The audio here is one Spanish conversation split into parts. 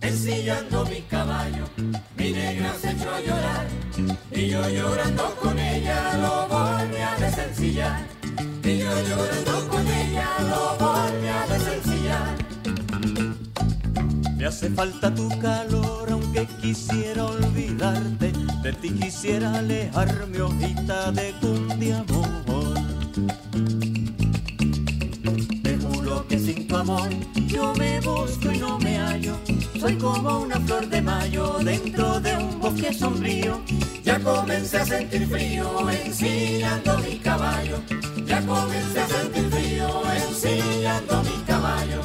Ensillando mi caballo, mi negra se echó a llorar y yo llorando con ella lo volví a desencillar y yo llorando con ella lo volví a desencillar. Me hace falta tu calor, aunque quisiera olvidarte. De ti quisiera alejarme, hojita de amor. Te juro que sin tu amor yo me busco y no me hallo. Soy como una flor de mayo dentro de un bosque sombrío. Ya comencé a sentir frío ensillando mi caballo. Ya comencé a sentir frío ensillando mi caballo.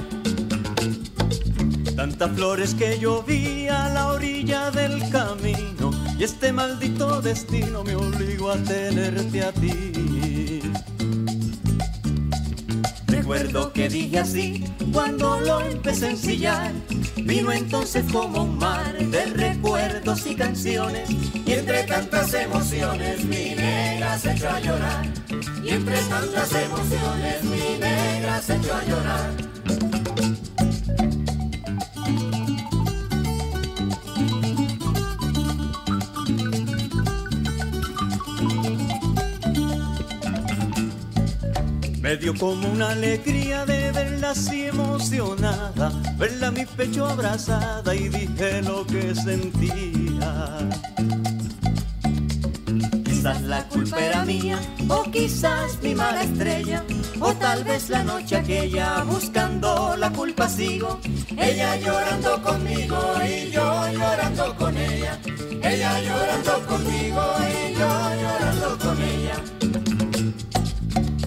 Tantas flores que yo vi a la orilla del camino y este maldito destino me obligó a tenerte a ti. Recuerdo que dije así cuando lo empecé a ensillar. Vino entonces como un mar de recuerdos y canciones. Y entre tantas emociones mi negra se echó a llorar. Y entre tantas emociones mi negra se echó a llorar. Me dio como una alegría de verla así emocionada, verla mi pecho abrazada y dije lo que sentía. Quizás la culpa era mía, o quizás mi mala estrella, o tal vez la noche aquella buscando la culpa sigo. Ella llorando conmigo y yo llorando con ella. Ella llorando conmigo y yo llorando con ella.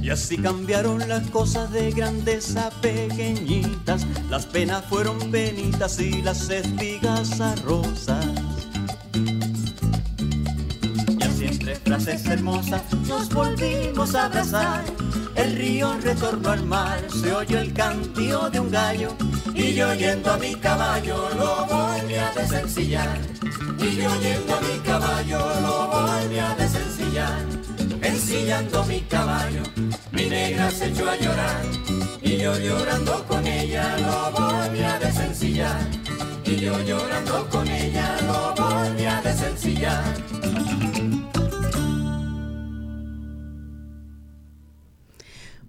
Y así cambiaron las cosas de grandes a pequeñitas. Las penas fueron penitas y las espigas a rosas. Y así entre frases hermosas nos volvimos a abrazar. El río retornó al mar, se oyó el cantío de un gallo. Y yo yendo a mi caballo lo volví a desencillar. Y yo yendo a mi caballo lo volví a desencillar ensillando mi caballo, mi negra se echó a llorar y yo llorando con ella lo volví a desencillar y yo llorando con ella lo volví a desencillar.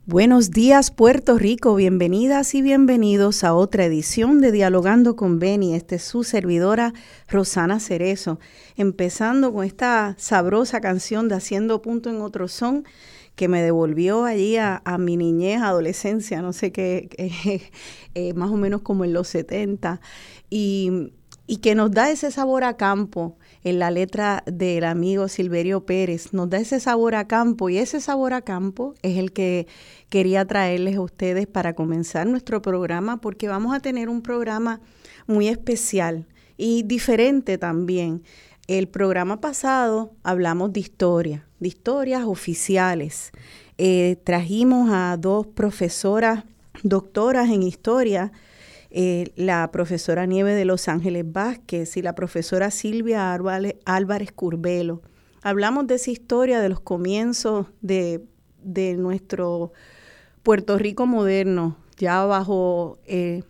Buenos días Puerto Rico, bienvenidas y bienvenidos a otra edición de Dialogando con Beni. Esta es su servidora Rosana Cerezo, empezando con esta sabrosa canción de Haciendo Punto en Otro Son que me devolvió allí a, mi niñez, adolescencia, no sé qué, eh, más o menos como en los 70, y, y que nos da ese sabor a campo en la letra del amigo Silverio Pérez, nos da ese sabor a campo y ese sabor a campo es el que quería traerles a ustedes para comenzar nuestro programa porque vamos a tener un programa muy especial y diferente también. El programa pasado hablamos de historia, de historias oficiales. Eh, trajimos a dos profesoras, doctoras en historia, eh, la profesora Nieve de Los Ángeles Vázquez y la profesora Silvia Álvarez Curbelo. Hablamos de esa historia de los comienzos de, nuestro Puerto Rico moderno, ya bajo, eh,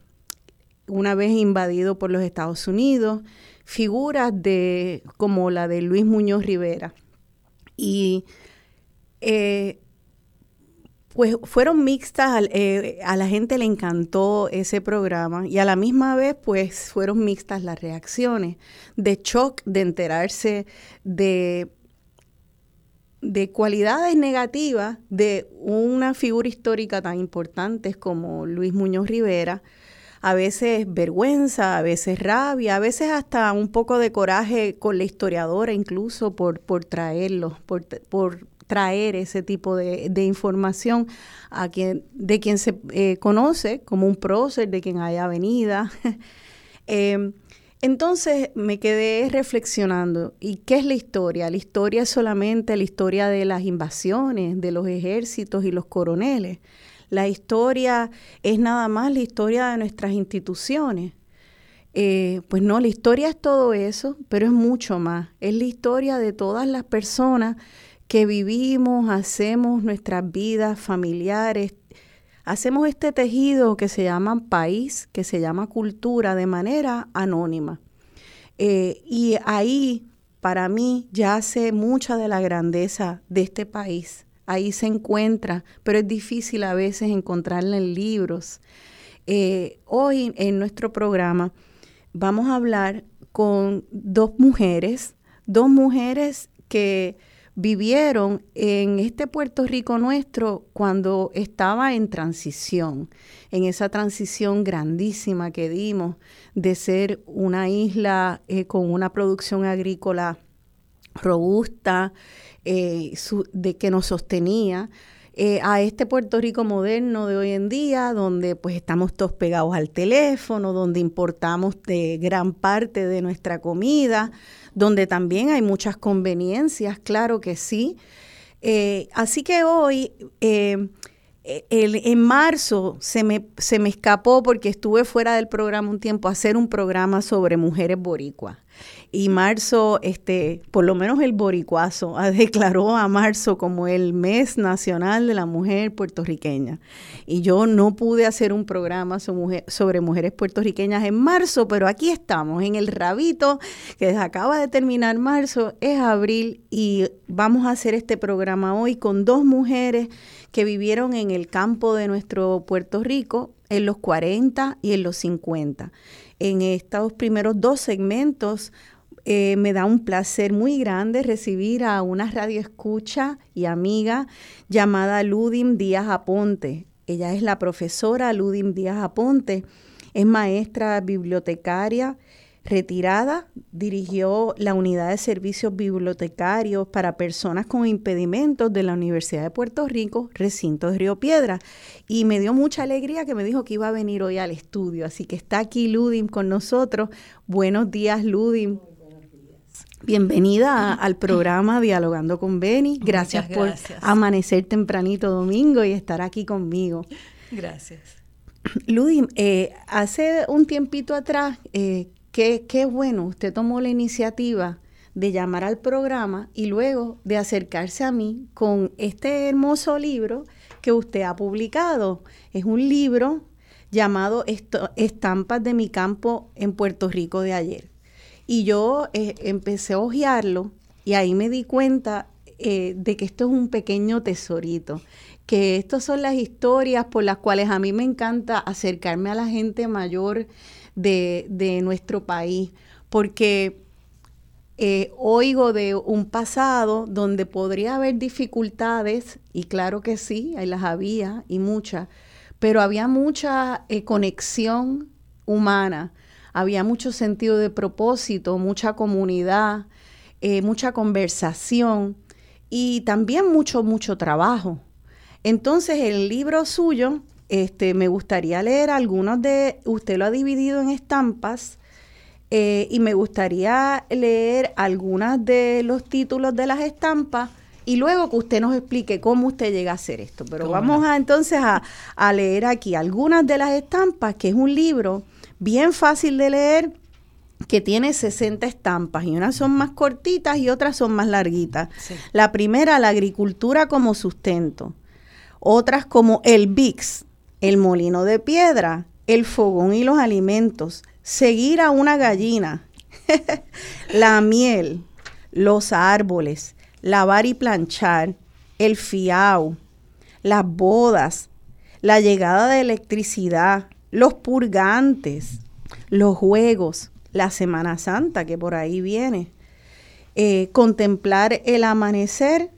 una vez invadido por los Estados Unidos, figuras de, como la de Luis Muñoz Rivera. Y eh, pues fueron mixtas, eh, a la gente le encantó ese programa y a la misma vez pues fueron mixtas las reacciones de shock de enterarse de, de cualidades negativas de una figura histórica tan importante como Luis Muñoz Rivera, a veces vergüenza, a veces rabia, a veces hasta un poco de coraje con la historiadora incluso por, por traerlo, por, por traer ese tipo de, información a quien, de quien se eh, conoce como un prócer, de quien haya venida. Em, entonces me quedé reflexionando, ¿y qué es la historia? La historia es solamente la historia de las invasiones, de los ejércitos y los coroneles. La historia es nada más la historia de nuestras instituciones. Eh, pues no, la historia es todo eso, pero es mucho más. Es la historia de todas las personas que vivimos, hacemos nuestras vidas familiares, hacemos este tejido que se llama país, que se llama cultura, de manera anónima. Eh, y ahí, para mí, yace mucha de la grandeza de este país. Ahí se encuentra, pero es difícil a veces encontrarla en libros. Eh, hoy en nuestro programa vamos a hablar con dos mujeres, dos mujeres que vivieron en este Puerto Rico nuestro cuando estaba en transición, en esa transición grandísima que dimos de ser una isla eh, con una producción agrícola robusta, eh, de que nos sostenía, eh, a este Puerto Rico moderno de hoy en día, donde pues estamos todos pegados al teléfono, donde importamos de gran parte de nuestra comida, donde también hay muchas conveniencias, claro que sí. Eh, así que hoy, eh, en marzo, se me, se me escapó porque estuve fuera del programa un tiempo, hacer un programa sobre mujeres boricuas y marzo, este, por lo menos el boricuazo, declaró a marzo como el mes nacional de la mujer puertorriqueña. Y yo no pude hacer un programa sobre mujeres puertorriqueñas en marzo, pero aquí estamos, en el rabito, que acaba de terminar marzo, es abril, y vamos a hacer este programa hoy con dos mujeres que vivieron en el campo de nuestro Puerto Rico en los 40 y en los 50 en estos primeros dos segmentos eh, me da un placer muy grande recibir a una radioescucha y amiga llamada Ludim Díaz Aponte. Ella es la profesora Ludim Díaz Aponte, es maestra bibliotecaria retirada, dirigió la unidad de servicios bibliotecarios para personas con impedimentos de la Universidad de Puerto Rico, recinto de Río Piedra. Y me dio mucha alegría que me dijo que iba a venir hoy al estudio. Así que está aquí Ludim con nosotros. Buenos días, Ludim. Bienvenida al programa Dialogando con Beni. Gracias, por amanecer tempranito domingo y estar aquí conmigo. Gracias. Ludim, eh, hace un tiempito atrás eh, Qué, bueno, usted tomó la iniciativa de llamar al programa y luego de acercarse a mí con este hermoso libro que usted ha publicado. Es un libro llamado Estampas de mi campo en Puerto Rico de ayer. Y yo eh, empecé a hojearlo y ahí me di cuenta eh, de que esto es un pequeño tesorito, que estas son las historias por las cuales a mí me encanta acercarme a la gente mayor de, nuestro país, porque eh, oigo de un pasado donde podría haber dificultades, y claro que sí, ahí las había y muchas, pero había mucha conexión humana, había mucho sentido de propósito, mucha comunidad, eh, mucha conversación y también mucho, mucho trabajo. Entonces el libro suyo este, me gustaría leer algunos de, usted lo ha dividido en estampas, eh, y me gustaría leer algunos de los títulos de las estampas y luego que usted nos explique cómo usted llega a hacer esto. Pero vamos a entonces a, a, leer aquí algunas de las estampas, que es un libro bien fácil de leer, que tiene 60 estampas y unas son más cortitas y otras son más larguitas. La primera, la agricultura como sustento. Otras como el VIX, el molino de piedra, el fogón y los alimentos, seguir a una gallina, la miel, los árboles, lavar y planchar, el fiao, las bodas, la llegada de electricidad, los purgantes, los juegos, la Semana Santa que por ahí viene, eh, contemplar el amanecer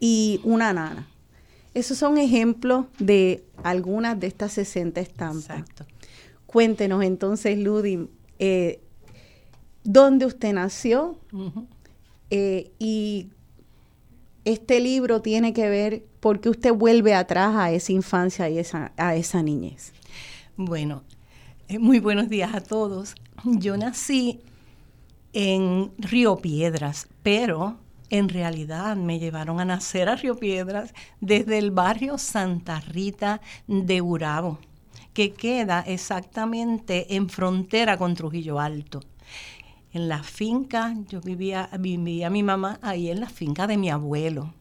y una nana. Esos son ejemplos de algunas de estas 60 estampas. Exacto. Cuéntenos entonces, Ludim, eh, dónde usted nació eh, y este libro tiene que ver porque usted vuelve atrás a esa infancia y esa, a esa niñez. Bueno, eh, muy buenos días a todos. Yo nací en Río Piedras, pero en realidad me llevaron a nacer a Río Piedras desde el barrio Santa Rita de Urabo, que queda exactamente en frontera con Trujillo Alto. En la finca, yo vivía, vivía mi mamá ahí en la finca de mi abuelo.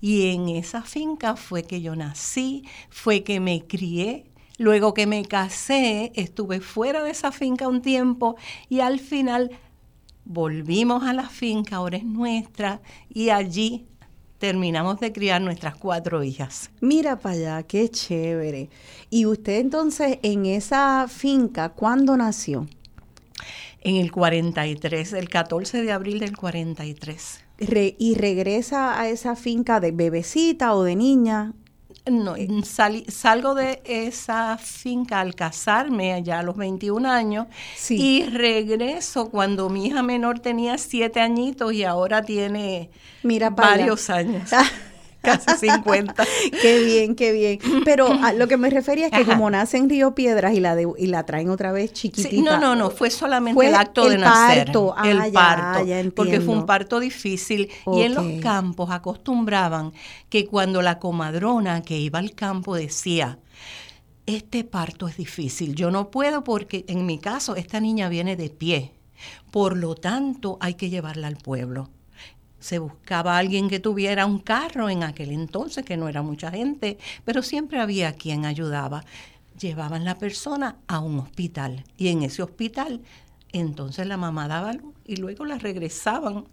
Y en esa finca fue que yo nací, fue que me crié. Luego que me casé, estuve fuera de esa finca un tiempo y al final volvimos a la finca, ahora es nuestra, y allí terminamos de criar nuestras cuatro hijas. Mira para allá, qué chévere. Y usted entonces en esa finca, ¿cuándo nació? En el 43, el 14 de abril del 43. ¿Y regresa a esa finca de bebecita o de niña? No, salgo de esa finca al casarme allá a los 21 años y regreso cuando mi hija menor tenía 7 añitos y ahora tiene varios años. casi 50. qué bien, qué bien. Pero a lo que me refería es que como nace en Río Piedras y la y la traen otra vez chiquitita. no, no, no, fue solamente el acto de nacer. Parto. Ah, el parto. porque fue un parto difícil. Y en los campos acostumbraban que cuando la comadrona que iba al campo decía, este parto es difícil, yo no puedo porque en mi caso esta niña viene de pie. Por lo tanto, hay que llevarla al pueblo se buscaba alguien que tuviera un carro en aquel entonces, que no era mucha gente, pero siempre había quien ayudaba. Llevaban la persona a un hospital y en ese hospital entonces la mamá daba luz y luego la regresaban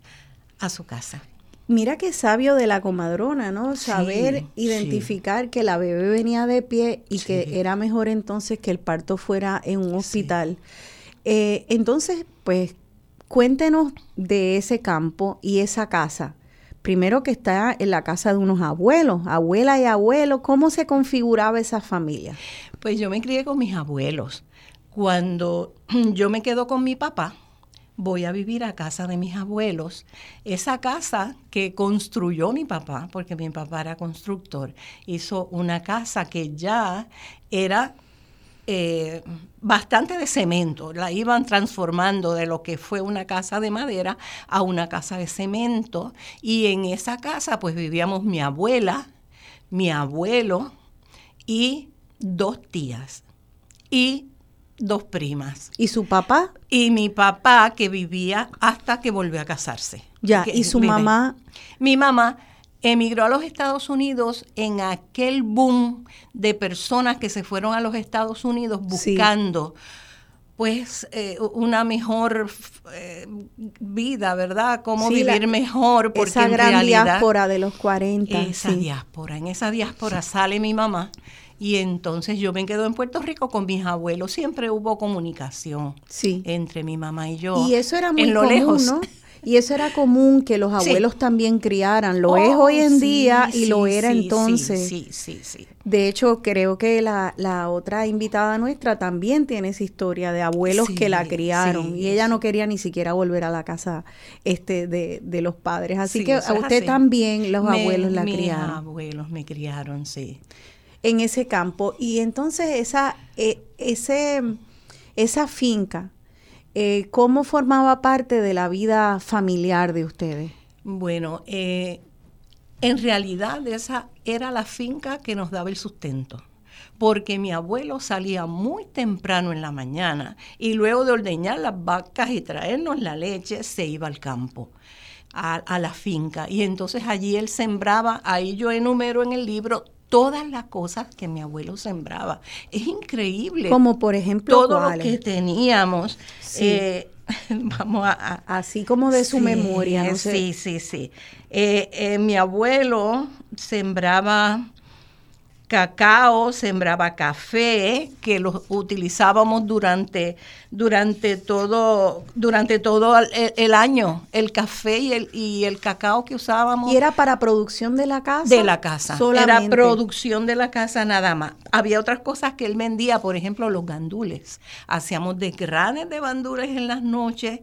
a su casa. Mira qué sabio de la comadrona, ¿no? Saber identificar que la bebé venía de pie y que era mejor entonces que el parto fuera en un hospital. Eh, entonces, pues, Cuéntenos de ese campo y esa casa. Primero que está en la casa de unos abuelos, abuela y abuelo, ¿cómo se configuraba esa familia? Pues yo me crié con mis abuelos. Cuando yo me quedo con mi papá, voy a vivir a casa de mis abuelos. Esa casa que construyó mi papá, porque mi papá era constructor, hizo una casa que ya era eh, bastante de cemento. La iban transformando de lo que fue una casa de madera a una casa de cemento. Y en esa casa pues vivíamos mi abuela, mi abuelo y dos tías y dos primas. ¿Y su papá? Y mi papá que vivía hasta que volvió a casarse. Ya, ¿y su mamá? Mi mamá emigró a los Estados Unidos en aquel boom de personas que se fueron a los Estados Unidos buscando pues eh, una mejor eh, vida, ¿verdad? Cómo vivir mejor. Porque esa gran diáspora de los 40. Esa diáspora, en esa diáspora sale mi mamá y entonces yo me quedo en Puerto Rico con mis abuelos. Siempre hubo comunicación entre mi mamá y yo. Y eso era muy en lo lejos. ¿no? Y eso era común que los abuelos también criaran. Lo es oh, hoy en día y lo era entonces. Sí, sí, sí. De hecho, creo que la, la, otra invitada nuestra también tiene esa historia de abuelos que la criaron y ella no quería ni siquiera volver a la casa este de, de los padres. Así que a usted también los abuelos la criaron. Mis abuelos me criaron, sí. En ese campo. Y entonces esa, eh, ese, esa finca eh, ¿Cómo formaba parte de la vida familiar de ustedes? Bueno, eh, en realidad esa era la finca que nos daba el sustento porque mi abuelo salía muy temprano en la mañana y luego de ordeñar las vacas y traernos la leche, se iba al campo, a, a, la finca. Y entonces allí él sembraba, ahí yo enumero en el libro todas las cosas que mi abuelo sembraba. Es increíble. Como por ejemplo, todo lo que teníamos. Eh, vamos a, así como de su memoria. Sí, sí, sí. Eh, eh, mi abuelo sembraba cacao, sembraba café, que lo utilizábamos durante, durante todo, durante todo el, año, el café y el, y el cacao que usábamos. ¿Y era para producción de la casa? De la casa. Era producción de la casa nada más. Había otras cosas que él vendía, por ejemplo, los gandules. Hacíamos desgranes de gandules en las noches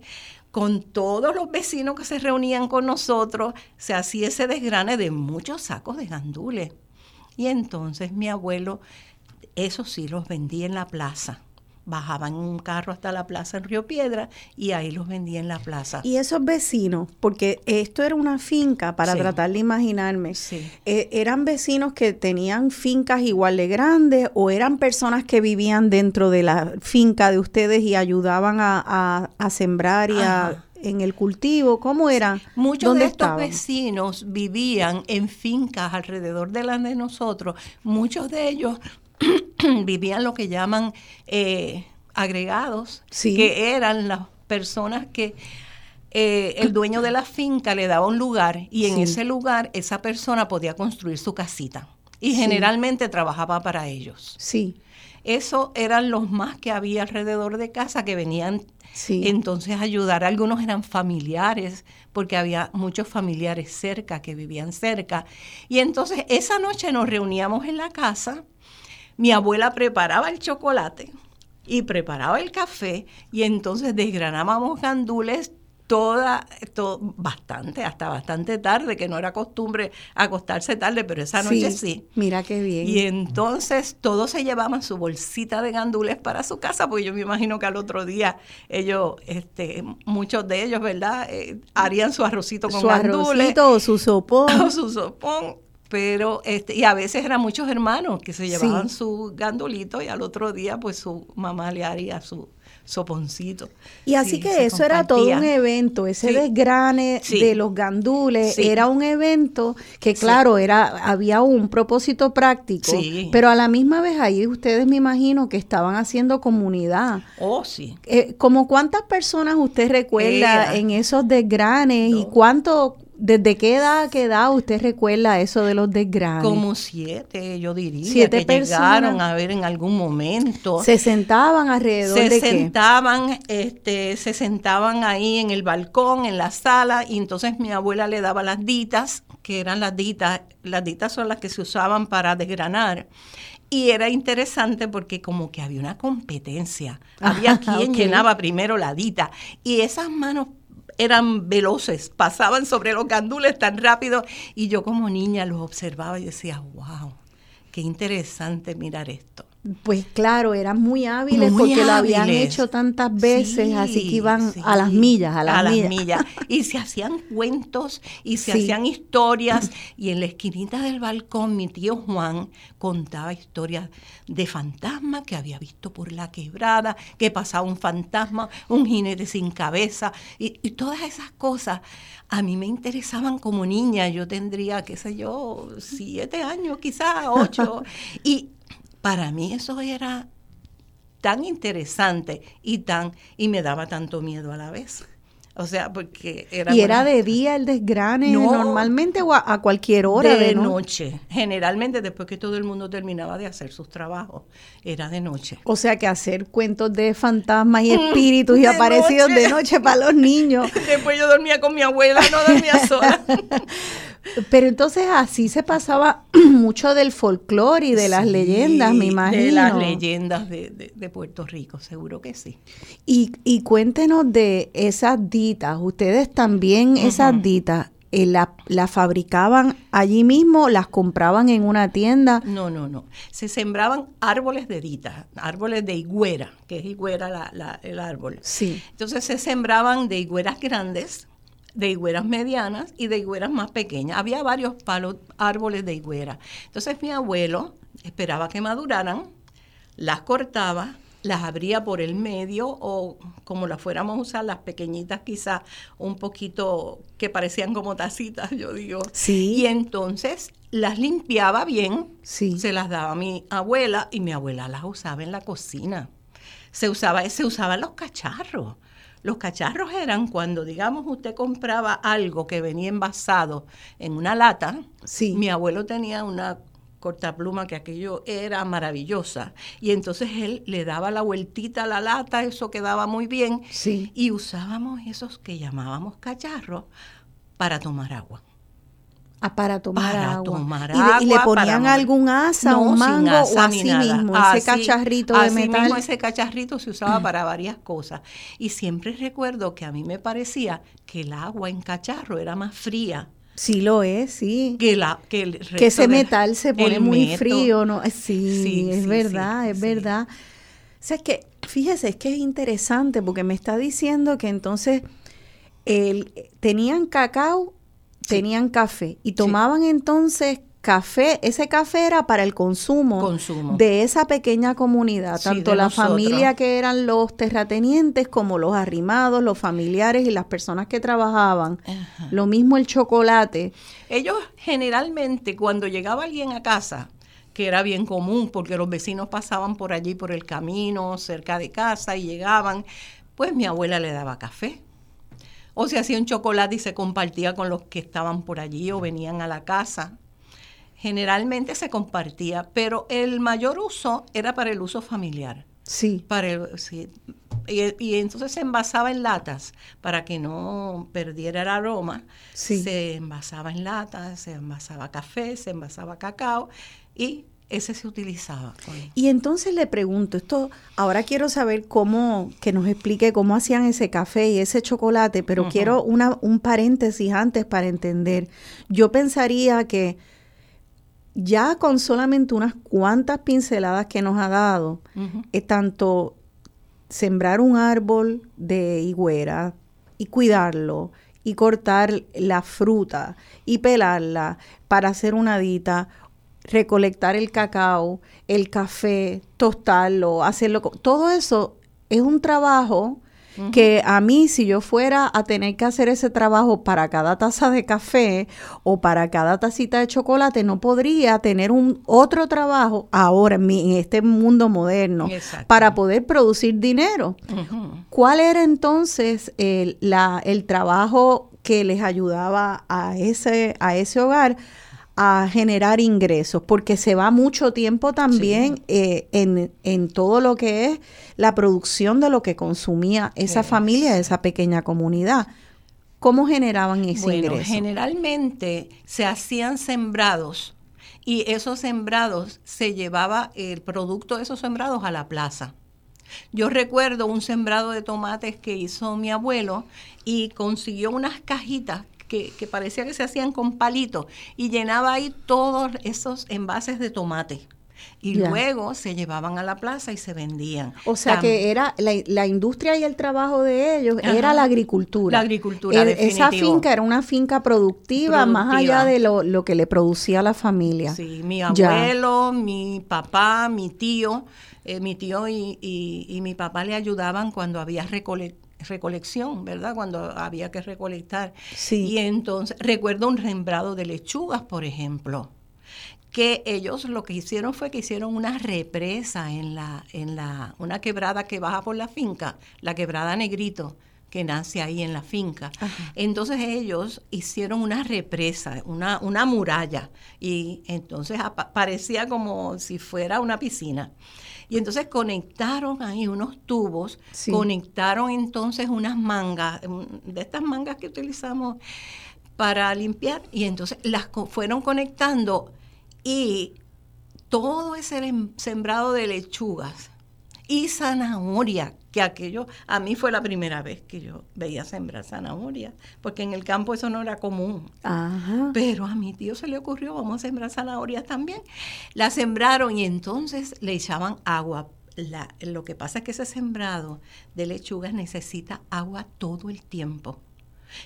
con todos los vecinos que se reunían con nosotros, se hacía ese desgrane de muchos sacos de gandules. Y entonces mi abuelo, eso sí, los vendía en la plaza. bajaban en un carro hasta la plaza en Río Piedra y ahí los vendía en la plaza. Y esos vecinos, porque esto era una finca, para tratar de imaginarme, eh, ¿eran vecinos que tenían fincas igual de grandes o eran personas que vivían dentro de la finca de ustedes y ayudaban a, sembrar y a en el cultivo? ¿Cómo era? Muchos de estos vecinos vivían en fincas alrededor de las de nosotros. Muchos de ellos vivían lo que llaman eh, agregados, que eran las personas que eh, el dueño de la finca le daba un lugar y en ese lugar esa persona podía construir su casita. Y generalmente trabajaba para ellos. Sí. Eso eran los más que había alrededor de casa que venían entonces ayudar. Algunos eran familiares, porque había muchos familiares cerca que vivían cerca. Y entonces esa noche nos reuníamos en la casa mi abuela preparaba el chocolate y preparaba el café y entonces desgranábamos gandules toda, bastante, hasta bastante tarde, que no era costumbre acostarse tarde, pero esa noche sí. Mira qué bien. Y entonces todos se llevaban su bolsita de gandules para su casa, porque yo me imagino que al otro día ellos, este, muchos de ellos, ¿verdad? Eh, harían su arrocito con su gandules. Arrocito o su sopón. O su sopón pero este y a veces eran muchos hermanos que se llevaban su gandulito y al otro día pues su mamá le haría su soponcito. Y así que eso era todo un evento, ese desgrane de los gandules era un evento que claro, era había un propósito práctico, pero a la misma vez ahí ustedes me imagino que estaban haciendo comunidad. Oh, sí. Eh, como cuántas personas usted recuerda en esos desgranes y cuánto ¿Desde qué edad, qué edad usted recuerda eso de los desgranes? Como siete, yo diría. Siete que personas. llegaron a ver en algún momento. ¿Se sentaban alrededor se de sentaban, Este, se sentaban ahí en el balcón, en la sala, y entonces mi abuela le daba las ditas, que eran las ditas, las ditas son las que se usaban para desgranar. Y era interesante porque como que había una competencia. Había quien llenaba primero la dita. Y esas manos eran veloces, pasaban sobre los gandules tan rápido y yo como niña los observaba y decía, wow, qué interesante mirar esto. Pues claro, eran muy hábiles porque lo habían hecho tantas veces, así que iban a las millas, a las, millas. Y se hacían cuentos y se hacían historias. Y en la esquinita del balcón mi tío Juan contaba historias de fantasmas que había visto por la quebrada, que pasaba un fantasma, un jinete sin cabeza y, y todas esas cosas a mí me interesaban como niña. Yo tendría, qué sé yo, siete años, quizás ocho. y para mí eso era tan interesante y tan y me daba tanto miedo a la vez. O sea, porque era... ¿Y era de día el desgrane normalmente o a, cualquier hora? De, noche. Generalmente después que todo el mundo terminaba de hacer sus trabajos, era de noche. O sea que hacer cuentos de fantasmas y espíritus y aparecidos de noche para los niños. Después yo dormía con mi abuela, no dormía sola. Pero entonces así se pasaba mucho del folclore y de las leyendas, me imagino. De las leyendas de, Puerto Rico, seguro que sí. Y, y cuéntenos de esas ditas. Ustedes también esas ditas. Eh, la, la, fabricaban allí mismo, las compraban en una tienda. No, no, no. Se sembraban árboles de ditas, árboles de higuera, que es higuera la, el árbol. Sí. Entonces se sembraban de higueras grandes, de higueras medianas y de higueras más pequeñas. Había varios palos, árboles de higuera. Entonces mi abuelo esperaba que maduraran, las cortaba, las abría por el medio o como las fuéramos a usar, las pequeñitas quizás un poquito que parecían como tacitas, yo digo. Sí. Y entonces las limpiaba bien, sí. se las daba a mi abuela y mi abuela las usaba en la cocina. Se usaba, se usaban los cacharros. Los cacharros eran cuando, digamos, usted compraba algo que venía envasado en una lata. Sí. Mi abuelo tenía una cortapluma que aquello era maravillosa y entonces él le daba la vueltita a la lata, eso quedaba muy bien sí. y usábamos esos que llamábamos cacharros para tomar agua. Ah, para tomar agua. ¿Y, le ponían algún asa, un mango o así mismo, ese cacharrito de metal. Mismo ese cacharrito se usaba para varias cosas. Y siempre recuerdo que a mí me parecía que el agua en cacharro era más fría. Sí lo es, sí. Que, la, que, ese metal se pone muy frío, ¿no? Sí, es verdad, es verdad. O sea, es que, fíjese, es que es interesante porque me está diciendo que entonces el, tenían cacao, tenían café y tomaban entonces café, ese café era para el consumo, de esa pequeña comunidad, tanto la familia que eran los terratenientes como los arrimados, los familiares y las personas que trabajaban. Lo mismo el chocolate. Ellos generalmente cuando llegaba alguien a casa, que era bien común porque los vecinos pasaban por allí por el camino cerca de casa y llegaban, pues mi abuela le daba café. O se hacía un chocolate y se compartía con los que estaban por allí o venían a la casa generalmente se compartía, pero el mayor uso era para el uso familiar. Sí. Para el, Y, entonces se envasaba en latas para que no perdiera el aroma. Sí. Se envasaba en latas, se envasaba café, se envasaba cacao y ese se utilizaba. Y entonces le pregunto, esto, ahora quiero saber cómo, que nos explique cómo hacían ese café y ese chocolate, pero quiero una, un paréntesis antes para entender. Yo pensaría que ya con solamente unas cuantas pinceladas que nos ha dado, es tanto sembrar un árbol de higuera y cuidarlo y cortar la fruta y pelarla para hacer una dita, recolectar el cacao, el café, tostarlo, hacerlo, todo eso es un trabajo que a mí si yo fuera a tener que hacer ese trabajo para cada taza de café o para cada tacita de chocolate, no podría tener un otro trabajo ahora en, este mundo moderno para poder producir dinero. ¿Cuál era entonces el, la, el trabajo que les ayudaba a ese, a ese hogar? A generar ingresos, porque se va mucho tiempo también eh, en, en, todo lo que es la producción de lo que consumía esa familia, esa pequeña comunidad. ¿Cómo generaban ese bueno, Generalmente se hacían sembrados y esos sembrados se llevaba el producto de esos sembrados a la plaza. Yo recuerdo un sembrado de tomates que hizo mi abuelo y consiguió unas cajitas que, parecía que se hacían con palitos y llenaba ahí todos esos envases de tomate y luego se llevaban a la plaza y se vendían. O sea que era la, industria y el trabajo de ellos era la agricultura. La agricultura. esa finca era una finca productiva, más allá de lo, que le producía la familia. Sí, mi abuelo, mi papá, mi tío, eh, mi tío y, y, mi papá le ayudaban cuando había recolectado recolección, ¿verdad? Cuando había que recolectar. Sí. Y entonces, recuerdo un sembrado de lechugas, por ejemplo, que ellos lo que hicieron fue que hicieron una represa en la, en la, una quebrada que baja por la finca, la quebrada Negrito, que nace ahí en la finca. Entonces ellos hicieron una represa, una, una muralla, y entonces parecía como si fuera una piscina. Y entonces conectaron ahí unos tubos, conectaron entonces unas mangas, de estas mangas que utilizamos para limpiar, y entonces las fueron conectando y todo ese sembrado de lechugas y zanahoria, que aquello a mí fue la primera vez que yo veía sembrar zanahoria, porque en el campo eso no era común. Pero a mi tío se le ocurrió, vamos a sembrar zanahorias también. La sembraron y entonces le echaban agua. lo que pasa es que ese sembrado de lechugas necesita agua todo el tiempo.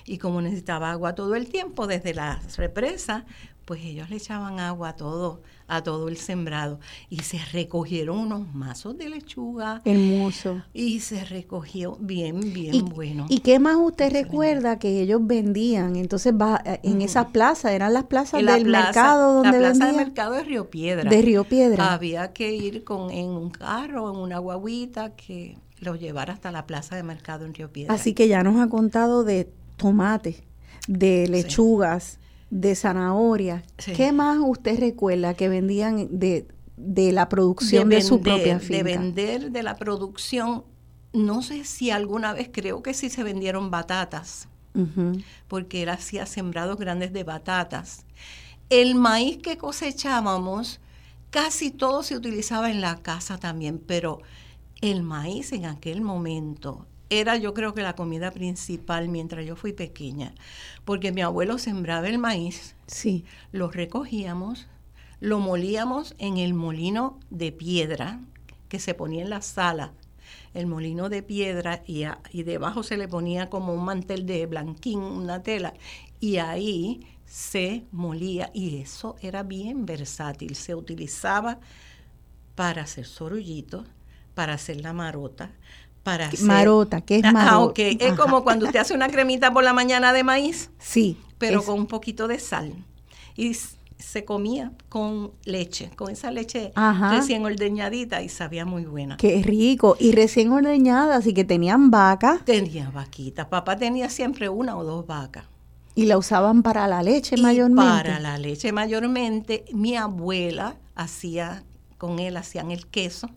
Y como necesitaba agua todo el tiempo, desde la represa, pues ellos le echaban agua a todo, a todo el sembrado. Y se recogieron unos mazos de lechuga. Hermoso. Y se recogió bien, bien bueno. ¿Y qué más usted recuerda que ellos vendían? Entonces, va eh, en esa plaza, eran las plazas del mercado donde La plaza del mercado de Río Piedra. De Río Piedra. Había que ir con, en un carro, en una guaguita que lo llevara hasta la plaza de mercado en Río Piedra. Así que ya nos ha contado de tomate, de lechugas, de zanahoria. ¿Qué más usted recuerda que vendían de, la producción de, su propia finca? De vender de la producción, no sé si alguna vez, creo que sí se vendieron batatas, porque él hacía sembrados grandes de batatas. El maíz que cosechábamos, casi todo se utilizaba en la casa también, pero el maíz en aquel momento era yo creo que la comida principal mientras yo fui pequeña, porque mi abuelo sembraba el maíz, sí. lo recogíamos, lo molíamos en el molino de piedra, que se ponía en la sala, el molino de piedra, y, y debajo se le ponía como un mantel de blanquín, una tela, y ahí se molía, y eso era bien versátil, se utilizaba para hacer sorullitos, para hacer la marota, para hacer... Marota, ¿qué es ah, marota? Ah, ok, es como cuando usted hace una cremita por la mañana de maíz. Sí. Pero con un poquito de sal. Y se comía con leche, con esa leche recién ordeñadita y sabía muy buena. Qué rico. Y recién ordeñada, así que tenían vacas. Tenía vaquitas. Papá tenía siempre una o dos vacas. ¿Y la usaban para la leche mayormente? Para la leche mayormente. Mi abuela hacía, con él hacían el queso.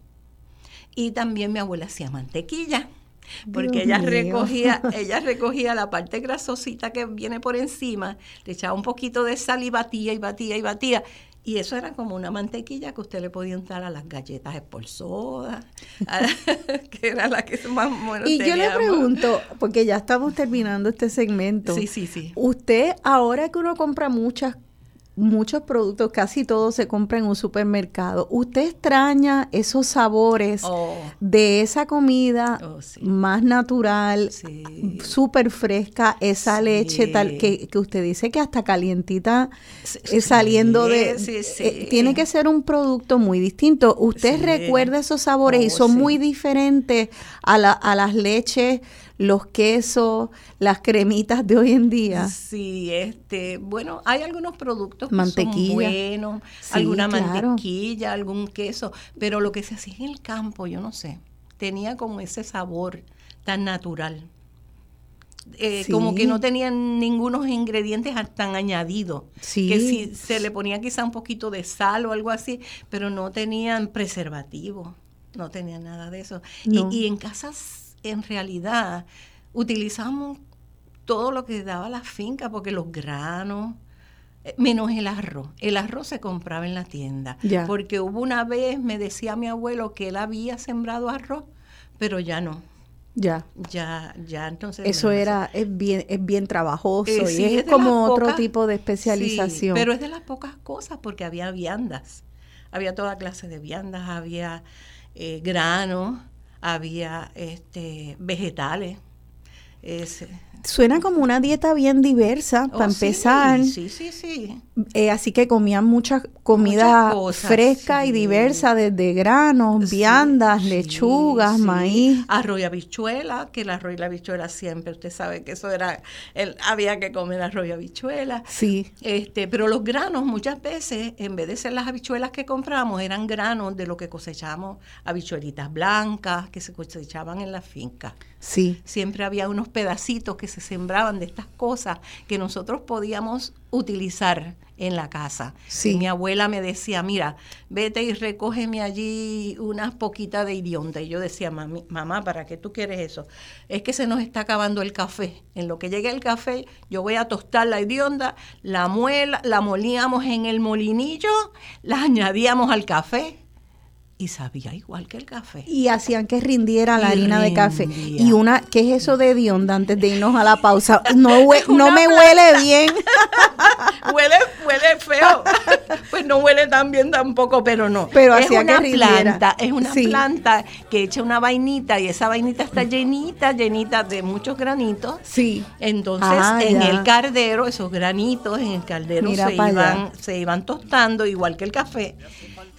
Y también mi abuela hacía mantequilla porque ella recogía, ella recogía la parte grasosita que viene por encima, le echaba un poquito de sal y batía y batía y batía. Y eso era como una mantequilla que usted le podía untar a las galletas soda, que era la que más bueno Y yo le pregunto, porque ya estamos terminando este segmento. Sí, sí, sí. Usted, ahora que uno compra muchas muchos productos, casi todos se compran en un supermercado. ¿Usted extraña esos sabores oh. de esa comida oh, más natural, súper fresca, esa leche tal que, usted dice que hasta calientita saliendo de... Eh, tiene que ser un producto muy distinto. ¿Usted recuerda esos sabores y oh, son muy diferentes a, la, a las leches? Los quesos, las cremitas de hoy en día. Sí, este, bueno, hay algunos productos que son buenos, alguna mantequilla, algún queso, pero lo que se hacía en el campo, yo no sé, tenía como ese sabor tan natural. Eh, como que no tenían ningunos ingredientes tan añadidos. Que si se le ponía quizá un poquito de sal o algo así, pero no tenían preservativo, no tenían nada de eso. Y, y en casas en realidad utilizamos todo lo que daba la finca, porque los granos, eh, menos el arroz. El arroz se compraba en la tienda. Porque hubo una vez, me decía mi abuelo, que él había sembrado arroz, pero ya no. Ya. Ya, ya, entonces. Eso era, es bien, es bien trabajoso eh, y es, como otro tipo de especialización. pero es de las pocas cosas porque había viandas. Había toda clase de viandas, había eh, granos, había este, vegetales. Suena como una dieta bien diversa, para oh, empezar. Sí, sí, sí. Eh, así que comían mucha comida fresca y diversa, desde granos, viandas, lechugas, maíz. Arroz y habichuela, que el arroz y la habichuela siempre, usted sabe que eso era, el, había que comer arroz y habichuela. Sí. Este, pero los granos muchas veces, en vez de ser las habichuelas que compramos, eran granos de lo que cosechamos, habichuelitas blancas que se cosechaban en la finca. Sí. Siempre había unos pedacitos que se sembraban de estas cosas que nosotros podíamos utilizar en la casa. Sí. mi abuela me decía, mira, vete y recógeme allí unas poquitas de idionda. Y yo decía, mamá, ¿para qué tú quieres eso? Es que se nos está acabando el café. En lo que llegue el café, yo voy a tostar la idionda, la muela, la molíamos en el molinillo, la añadíamos al café y sabía igual que el café. Y hacían que rindiera la harina de café. Y una, ¿qué es eso de dionda antes de irnos a la pausa? No, no me huele bien. huele, huele feo. pues no huele tan bien tampoco, pero no. Pero es una planta, es una planta que echa una vainita y esa vainita está llenita, llenita de muchos granitos. Sí. Entonces, ah, en el cardero, esos granitos en el caldero se iban, se iban tostando igual que el café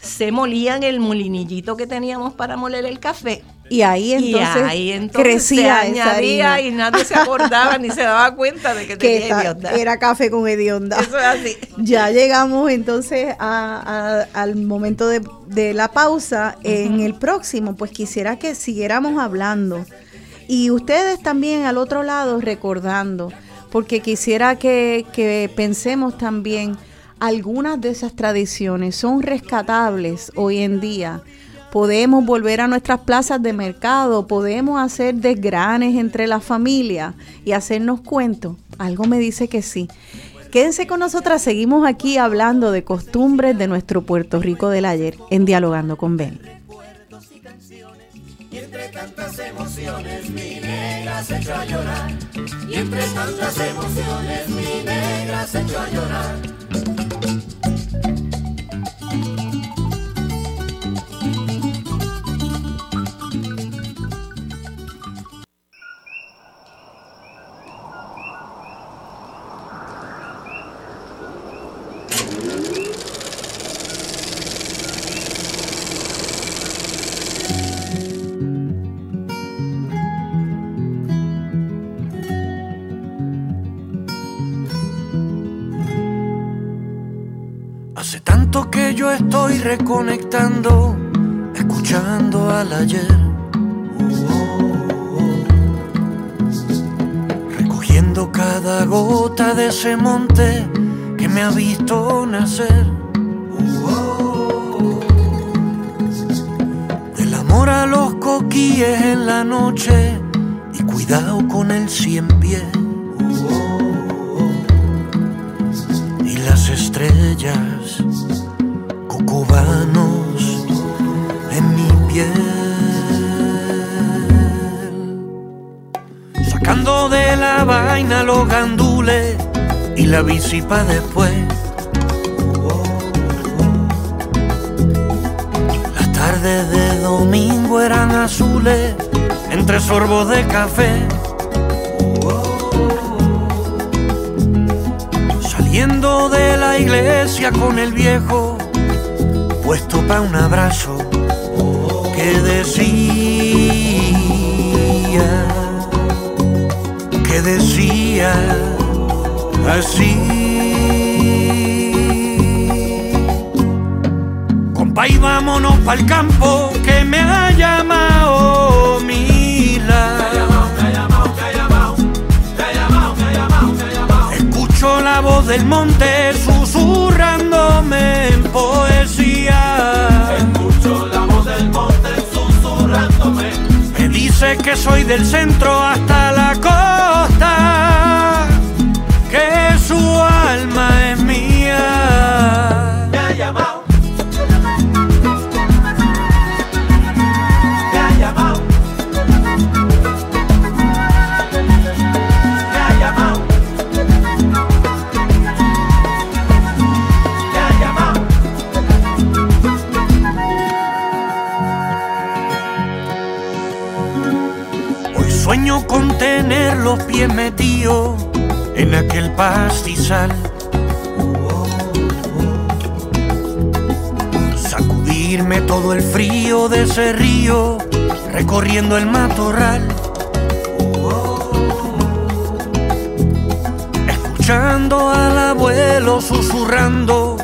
se molían el molinillito que teníamos para moler el café. Y ahí entonces, crecía se añadía y nadie se acordaba ni se daba cuenta de que, tenía hedionda. Era café con hedionda. Eso es así. Ya llegamos entonces al momento de, la pausa. En el próximo, pues quisiera que siguiéramos hablando. Y ustedes también al otro lado recordando, porque quisiera que, que pensemos también algunas de esas tradiciones son rescatables hoy en día. Podemos volver a nuestras plazas de mercado, podemos hacer desgranes entre la familia y hacernos cuentos. Algo me dice que sí. Quédense con nosotras, seguimos aquí hablando de costumbres de nuestro Puerto Rico del ayer en Dialogando con Ben. Y entre tantas emociones mi negra se echó a llorar. Yo estoy reconectando, escuchando al ayer. Recogiendo cada gota de ese monte que me ha visto nacer. Del amor a los coquíes en la noche y cuidado con el cien. Y las estrellas, cucubanos en mi piel. Sacando de la vaina los gandules y la visipa después. Las tardes de domingo eran azules entre sorbos de café. Saliendo de la iglesia con el viejo, puesto para un abrazo que decía, que decía así. Compa, y vámonos pa'l campo que me ha llamado Mila. Escucho la voz del monte susurrándome en poesía. Dice que soy del centro hasta la costa río recorriendo el matorral. Escuchando al abuelo susurrando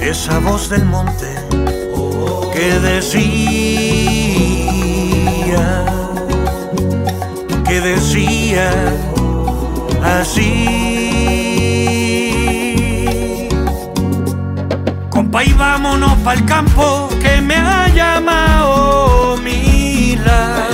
esa voz del monte que decía, que decía así. Compa, y vámonos pa'l campo ha llamado Mila.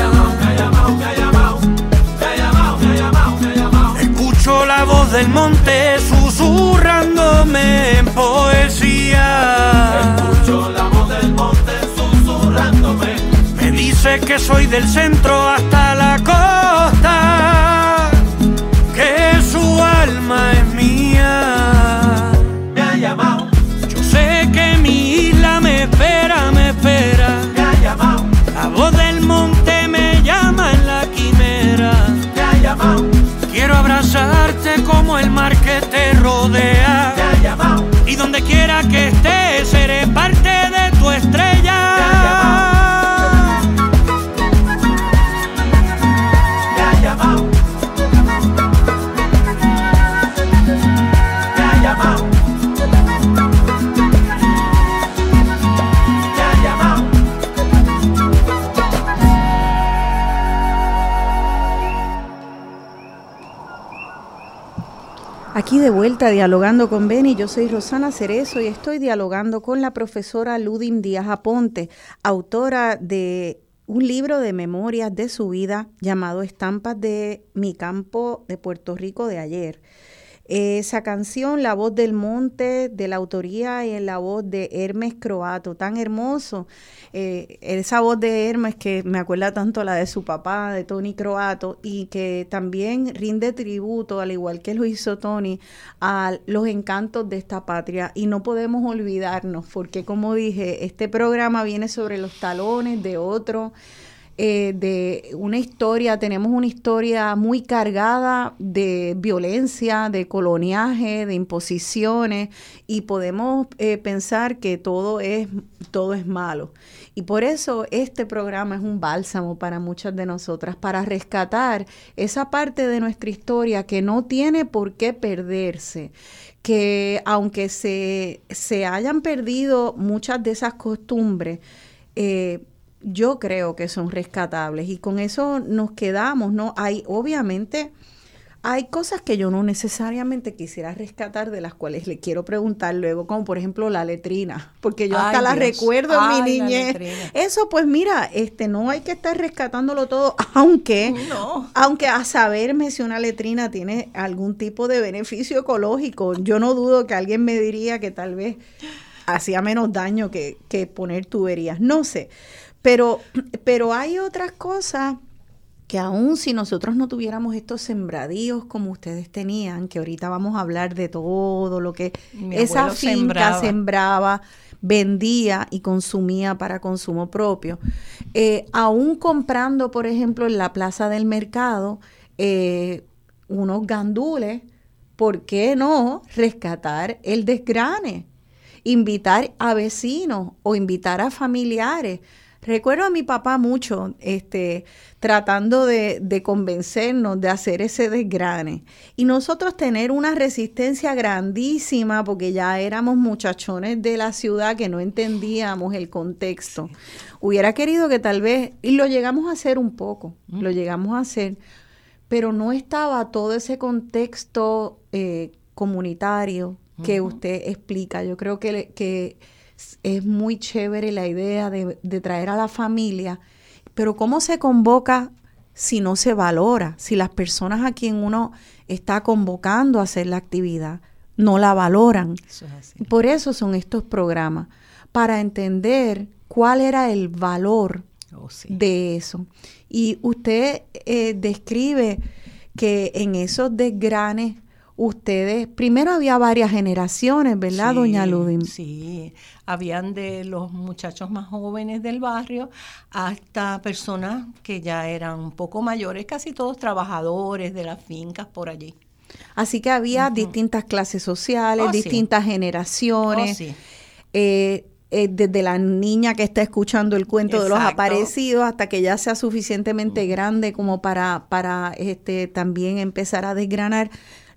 Escucho la voz del monte susurrándome en poesía. Escucho la voz del monte susurrándome. Me dice que soy del centro hasta la costa, Quiero abrazarte como el mar que te rodea. Y donde quiera que estés, seré parte de tu estrella. De vuelta dialogando con Beni, yo soy Rosana Cerezo y estoy dialogando con la profesora Ludim Díaz Aponte, autora de un libro de memorias de su vida llamado Estampas de mi campo de Puerto Rico de ayer. Esa canción, La voz del monte, de la autoría y en la voz de Hermes Croato, tan hermoso. Eh, esa voz de Hermes que me acuerda tanto a la de su papá, de Tony Croato, y que también rinde tributo, al igual que lo hizo Tony, a los encantos de esta patria. Y no podemos olvidarnos, porque como dije, este programa viene sobre los talones de otro eh, de una historia, tenemos una historia muy cargada de violencia, de coloniaje, de imposiciones y podemos eh, pensar que todo es, todo es malo. Y por eso este programa es un bálsamo para muchas de nosotras, para rescatar esa parte de nuestra historia que no tiene por qué perderse que aunque se, se hayan perdido muchas de esas costumbres, eh, yo creo que son rescatables y con eso nos quedamos, ¿no? Hay, obviamente, hay cosas que yo no necesariamente quisiera rescatar, de las cuales le quiero preguntar luego, como por ejemplo la letrina, porque yo hasta la recuerdo en mi niñez. Eso, pues mira, este, no hay que estar rescatándolo todo, aunque, aunque a saberme si una letrina tiene algún tipo de beneficio ecológico, yo no dudo que alguien me diría que tal vez hacía menos daño que, que poner tuberías, no sé. Pero, pero hay otras cosas que aún si nosotros no tuviéramos estos sembradíos como ustedes tenían, que ahorita vamos a hablar de todo lo que esa finca sembraba. vendía y consumía para consumo propio, eh, aún comprando, por ejemplo, en la plaza del mercado, eh, unos gandules, ¿por qué no rescatar el desgrane? Invitar a vecinos o invitar a familiares Recuerdo a mi papá mucho, este, tratando de, convencernos de hacer ese desgrane. Y nosotros tener una resistencia grandísima, porque ya éramos muchachones de la ciudad que no entendíamos el contexto. Hubiera querido que tal vez, y lo llegamos a hacer un poco, lo llegamos a hacer, pero no estaba todo ese contexto eh, comunitario que usted explica. Yo creo que, que es muy chévere la idea de, traer a la familia, pero ¿cómo se convoca si no se valora? Si las personas a quien uno está convocando a hacer la actividad no la valoran. Por eso son estos programas, para entender cuál era el valor oh, de eso. Y usted eh, describe que en esos desgranes ustedes, primero había varias generaciones, ¿verdad, doña Ludin? Sí, habían de los muchachos más jóvenes del barrio hasta personas que ya eran un poco mayores, casi todos trabajadores de las fincas por allí. Así que había distintas clases sociales, oh, distintas generaciones. Oh, eh, eh, desde la niña que está escuchando el cuento de los aparecidos hasta que ya sea suficientemente grande como para, para este, también empezar a desgranar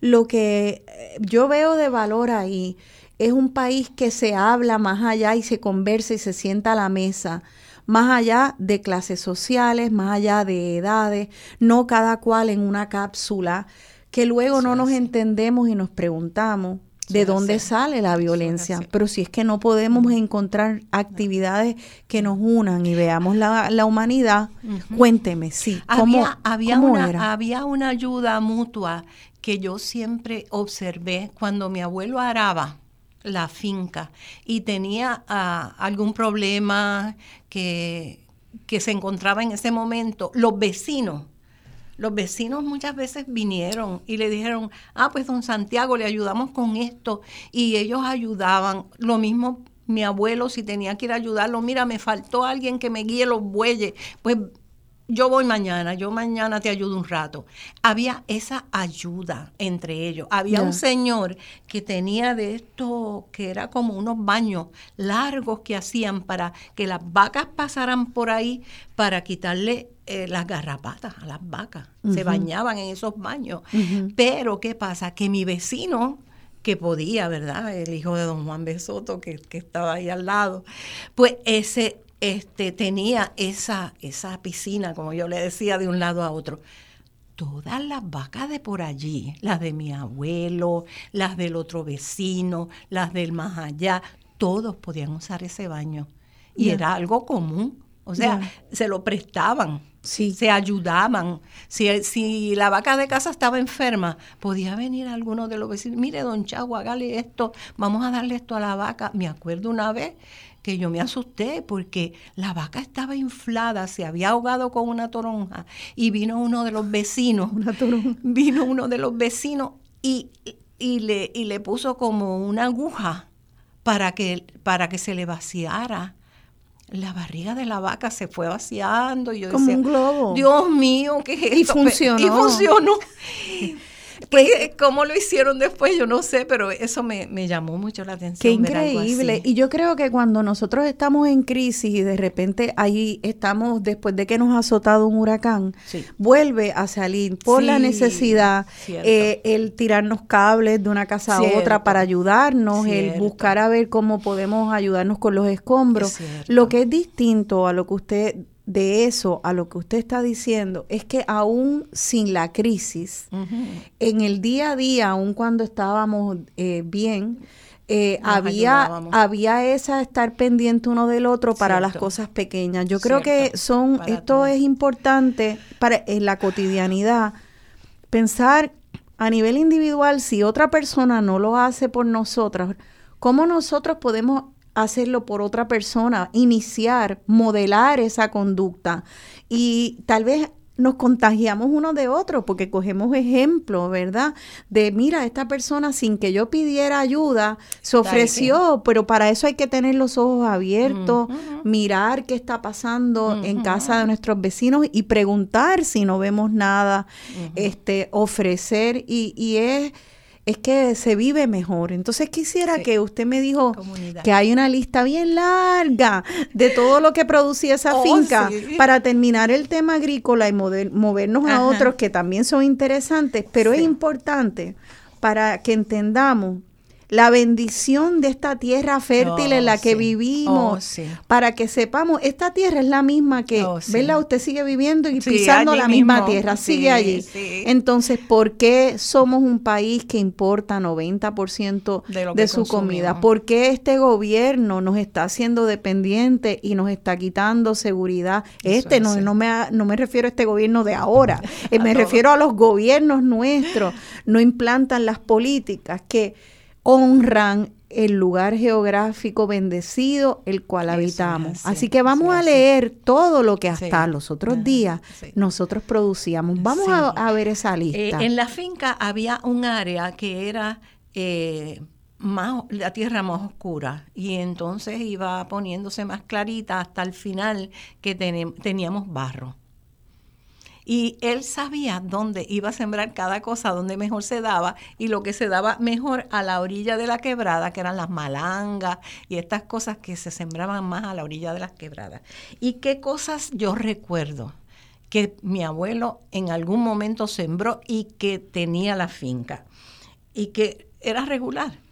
lo que eh, yo veo de valor ahí es un país que se habla más allá y se conversa y se sienta a la mesa, más allá de clases sociales, más allá de edades, no cada cual en una cápsula, que luego no nos entendemos y nos preguntamos de dónde sale la violencia. Pero si es que no podemos encontrar actividades que nos unan y veamos la, humanidad, cuénteme, sí. ¿cómo, había, una, había una ayuda mutua que yo siempre observé cuando mi abuelo araba la finca y tenía ah, algún problema que, que se encontraba en ese momento, los vecinos los vecinos muchas veces vinieron y le dijeron, ah, pues don Santiago, le ayudamos con esto. Y ellos ayudaban. Lo mismo mi abuelo, si tenía que ir a ayudarlo, mira, me faltó alguien que me guíe los bueyes. Pues yo voy mañana, yo mañana te ayudo un rato. Había esa ayuda entre ellos. Había un señor que tenía de esto, que era como unos baños largos que hacían para que las vacas pasaran por ahí para quitarle eh, las garrapatas a las vacas. Se bañaban en esos baños. Pero, ¿qué pasa? Que mi vecino que podía, ¿verdad? El hijo de don Juan Besoto, que, que estaba ahí al lado, pues ese este, tenía esa, esa piscina, como yo le decía, de un lado a otro. Todas las vacas de por allí, las de mi abuelo, las del otro vecino, las del más allá, todos podían usar ese baño. Y era algo común. O sea, se lo prestaban. Se ayudaban. Si, si, la vaca de casa estaba enferma, podía venir alguno de los vecinos. Mire, don Chago, hágale esto. Vamos a darle esto a la vaca. Me acuerdo una vez que yo me asusté porque la vaca estaba inflada, se había ahogado con una toronja y vino uno de los vecinos, vino uno de los vecinos y, y, le, y le puso como una aguja para que, para que se le vaciara la barriga de la vaca se fue vaciando. Y yo Como un globo. Dios mío, ¿qué es esto? Y funcionó. Y funcionó. ¿Cómo lo hicieron después? Yo no sé, pero eso me, llamó mucho la atención. Qué increíble. Y yo creo que cuando nosotros estamos en crisis y de repente ahí estamos, después de que nos ha azotado un huracán, vuelve a salir por la necesidad, eh, el tirarnos cables de una casa a otra para ayudarnos, el buscar a ver cómo podemos ayudarnos con los escombros. Lo que es distinto a lo que usted de eso a lo que usted está diciendo es que aún sin la crisis, en el día a día, aún cuando estábamos eh, bien, eh, había, había esa estar pendiente uno del otro para las cosas pequeñas. Yo creo que son, esto es importante para en la cotidianidad, pensar a nivel individual, si otra persona no lo hace por nosotros, ¿cómo nosotros podemos hacerlo por otra persona, iniciar, modelar esa conducta. Y tal vez nos contagiamos uno de otro porque cogemos ejemplo, ¿verdad? De mira, esta persona sin que yo pidiera ayuda se ofreció, pero para eso hay que tener los ojos abiertos, mirar qué está pasando en casa de nuestros vecinos y preguntar si no vemos nada, este, ofrecer y, y es es que se vive mejor. Entonces quisiera que usted me dijo que hay una lista bien larga de todo lo que producía esa oh, finca para terminar el tema agrícola y movernos a otros que también son interesantes, pero es importante para que entendamos la bendición de esta tierra fértil en la oh, que vivimos, oh, para que sepamos, esta tierra es la misma que, oh, ¿verdad? Usted sigue viviendo y pisando la misma tierra, sigue allí. Entonces, ¿por qué somos un país que importa 90% de, de su comida? ¿Por qué este gobierno nos está haciendo dependientes y nos está quitando seguridad? este, no, no, me, no me refiero a este gobierno de ahora, eh, me refiero a los gobiernos nuestros, no implantan las políticas que honran el lugar geográfico bendecido el cual habitamos. así, que vamos a leer todo lo que hasta los otros días nosotros producíamos. Vamos a, ver esa lista. Eh, en la finca había un área que era eh, más, la tierra más oscura y entonces iba poniéndose más clarita hasta el final que teníamos barro. Y él sabía dónde iba a sembrar cada cosa, dónde mejor se daba y lo que se daba mejor a la orilla de la quebrada, que eran las malangas y estas cosas que se sembraban más a la orilla de las quebradas. Y qué cosas yo recuerdo que mi abuelo en algún momento sembró y que tenía la finca y que era regular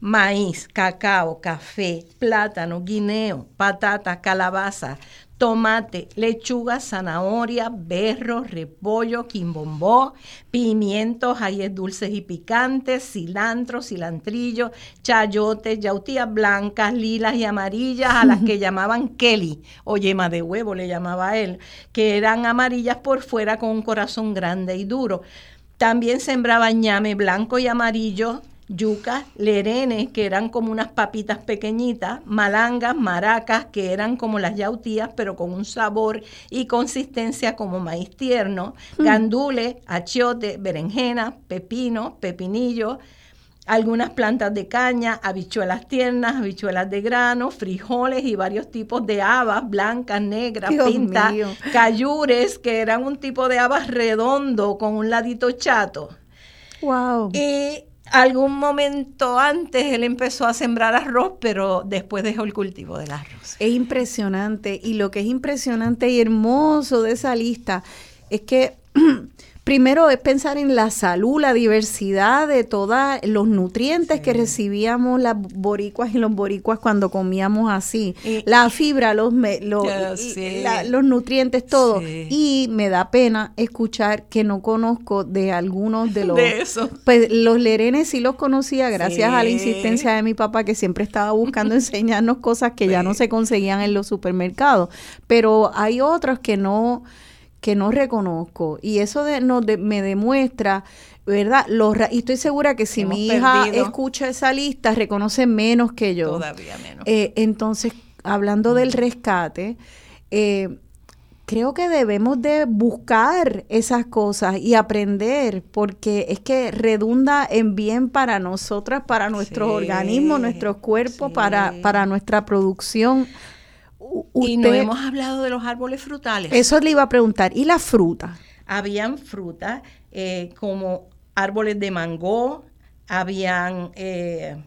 maíz, cacao, café, plátano, guineo, patata, calabaza, tomate, lechuga, zanahoria, berro, repollo, quimbombó, pimientos, ayes dulces y picantes, cilantro, cilantrillo, chayotes, yautías blancas, lilas y amarillas, a las que llamaban Kelly, o yema de huevo le llamaba él, que eran amarillas por fuera con un corazón grande y duro. También sembraba ñame blanco y amarillo, yucas, lerenes, que eran como unas papitas pequeñitas, malangas, maracas, que eran como las yautías, pero con un sabor y consistencia como maíz tierno, mm. gandules, achiote, berenjena, pepino, pepinillo, algunas plantas de caña, habichuelas tiernas, habichuelas de grano, frijoles y varios tipos de habas, blancas, negras, pintas, cayures, que eran un tipo de habas redondo con un ladito chato. Wow. Y algún momento antes él empezó a sembrar arroz, pero después dejó el cultivo del arroz. Es impresionante y lo que es impresionante y hermoso de esa lista es que primero es pensar en la salud, la diversidad de todos los nutrientes que recibíamos las boricuas y los boricuas cuando comíamos así. la fibra, los, los, nutrientes, todo. Y me da pena escuchar que no conozco de algunos de los... De eso. Pues los lerenes sí los conocía gracias a la insistencia de mi papá que siempre estaba buscando enseñarnos cosas que ya no se conseguían en los supermercados. Pero hay otros que no que no reconozco. Y eso de, no, me demuestra, ¿verdad? Los, y estoy segura que si mi hija escucha esa lista, reconoce menos que yo. Todavía menos. Eh, entonces, hablando del rescate, eh, creo que debemos de buscar esas cosas y aprender, porque es que redunda en bien para nosotras, para nuestros organismos, nuestros cuerpos, para, para nuestra producción y no hemos hablado de los árboles frutales. Eso le iba a preguntar. ¿Y la fruta? Habían frutas eh, como árboles de mango, habían eh,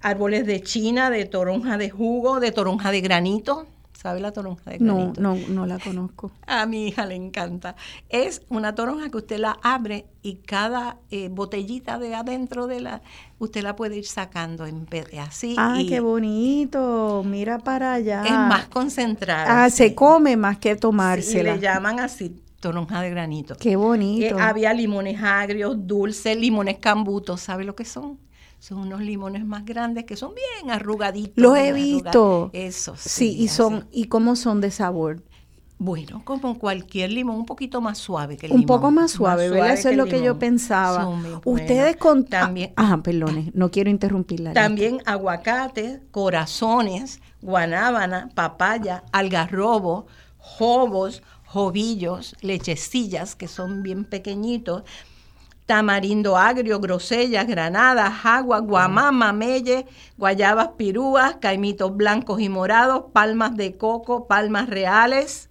árboles de china, de toronja de jugo, de toronja de granito. ¿Sabe la toronja de granito? No, no, no la conozco. A mi hija le encanta. Es una toronja que usted la abre y cada eh, botellita de adentro de la, usted la puede ir sacando en vez de así. ¡Ay, qué bonito! Mira para allá. Es más concentrada. Ah, se come más que tomársela. le llaman así toronja de granito. Qué bonito. Eh, había limones agrios, dulces, limones cambutos. ¿Sabe lo que son? Son unos limones más grandes que son bien arrugaditos. Los he visto. Eso. Sí, y son y cómo son de sabor. Bueno, como cualquier limón, un poquito más suave que el un limón. Un poco más suave, ¿verdad? Eso es lo que yo pensaba. Ustedes con también Ajá, perdones, no quiero interrumpirla. También aguacate, corazones, guanábana, papaya, algarrobo, jobos, jovillos, lechecillas que son bien pequeñitos, tamarindo agrio, grosellas, granadas, agua, guamama, melle, guayabas pirúas, caimitos blancos y morados, palmas de coco, palmas reales,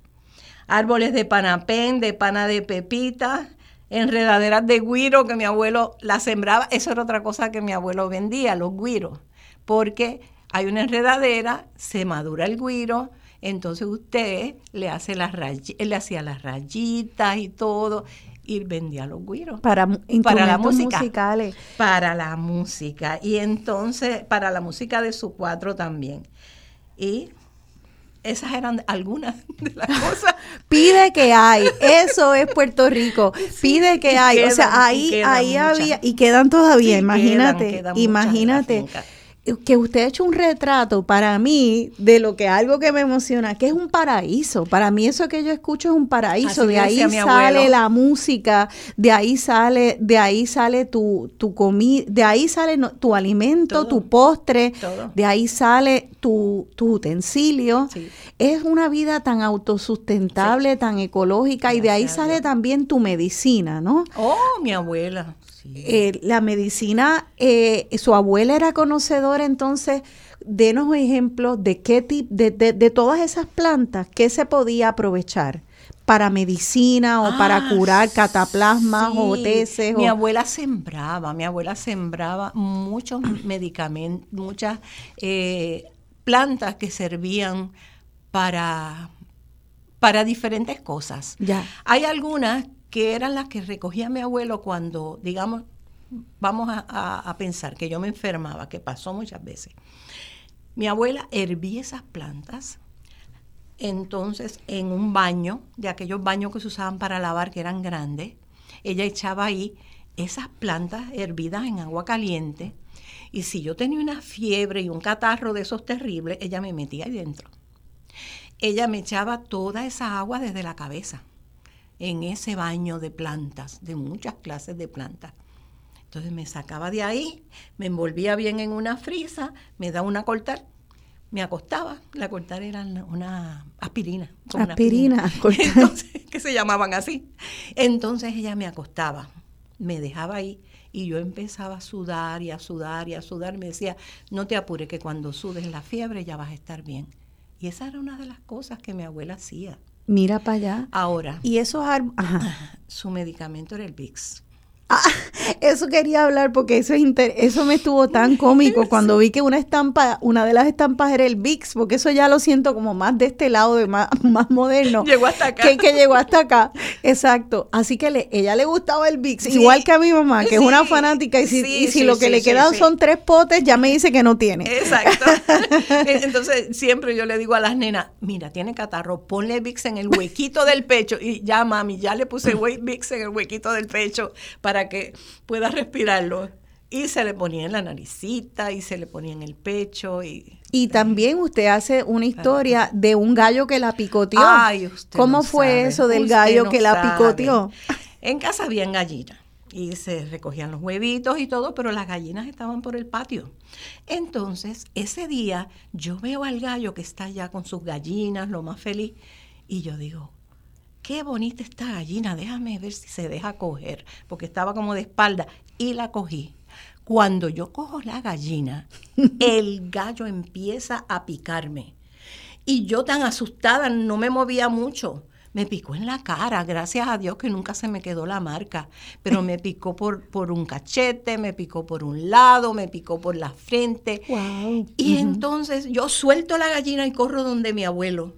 árboles de panapén, de pana de pepita, enredaderas de guiro que mi abuelo la sembraba. Eso era otra cosa que mi abuelo vendía, los guiros, porque hay una enredadera, se madura el guiro, entonces usted le hace las le hacía las rayitas y todo y vendía los guiros. Para, para la música. Musicales. Para la música. Y entonces, para la música de su cuatro también. Y esas eran algunas de las cosas. Pide que hay, eso es Puerto Rico. Pide que hay, o sea, ahí ahí había y quedan todavía, imagínate, imagínate que usted ha hecho un retrato para mí de lo que algo que me emociona, que es un paraíso. Para mí eso que yo escucho es un paraíso. de ahí sale la música, de ahí sale, de ahí sale tu, tu comida, de ahí sale tu alimento, tu postre, de ahí sale tu, tu utensilio. Es una vida tan autosustentable, tan ecológica, y de ahí sale también tu medicina, ¿no? Oh, mi abuela. Eh, la medicina, eh, su abuela era conocedora, entonces, denos ejemplos de qué tipo, de, de, todas esas plantas, qué se podía aprovechar para medicina o para ah, curar cataplasmas o teces. Mi abuela sembraba, mi abuela sembraba muchos medicamentos, muchas eh, plantas que servían para, para diferentes cosas. Ya. Hay algunas que eran las que recogía mi abuelo cuando, digamos, vamos a, pensar que yo me enfermaba, que pasó muchas veces. Mi abuela hervía esas plantas, entonces en un baño, de aquellos baños que se usaban para lavar, que eran grandes, ella echaba ahí esas plantas hervidas en agua caliente, y si yo tenía una fiebre y un catarro de esos terribles, ella me metía ahí dentro. Ella me echaba toda esa agua desde la cabeza en ese baño de plantas, de muchas clases de plantas. Entonces me sacaba de ahí, me envolvía bien en una frisa, me daba una cortar, me acostaba. La cortar era una aspirina. Aspirina, que se llamaban así. Entonces ella me acostaba, me dejaba ahí y yo empezaba a sudar y a sudar y a sudar. Me decía, no te apures que cuando sudes la fiebre ya vas a estar bien. Y esa era una de las cosas que mi abuela hacía. Mira para allá. Ahora. Y esos Su medicamento era el VIX. Ah, eso quería hablar porque eso es eso me estuvo tan cómico cuando vi que una estampa, una de las estampas era el VIX, porque eso ya lo siento como más de este lado de más, más moderno. Llegó hasta acá. Que, llegó hasta acá. Exacto. Así que le, ella le gustaba el VIX, igual que a mi mamá, que es una fanática, y si, si lo que le quedan son tres potes, ya me dice que no tiene. Exacto. Entonces, siempre yo le digo a las nenas, mira, tiene catarro, ponle VIX en el huequito del pecho. Y ya, mami, ya le puse VIX en el huequito del pecho para que pueda respirarlo. Y se le ponía en la naricita y se le ponía en el pecho. Y, y también usted hace una historia de un gallo que la picoteó. ¿Cómo fue eso del gallo que la picoteó? En casa había gallinas y se recogían los huevitos y todo, pero las gallinas estaban por el patio. Entonces, ese día yo veo al gallo que está allá con sus gallinas, lo más feliz, y yo digo, qué bonita esta gallina, déjame ver si se deja coger, porque estaba como de espalda, y la cogí. Cuando yo cojo la gallina, el gallo empieza a picarme. Y yo tan asustada, no me movía mucho me picó en la cara, gracias a Dios que nunca se me quedó la marca, pero me picó por, por un cachete, me picó por un lado, me picó por la frente. Y entonces yo suelto la gallina y corro donde mi abuelo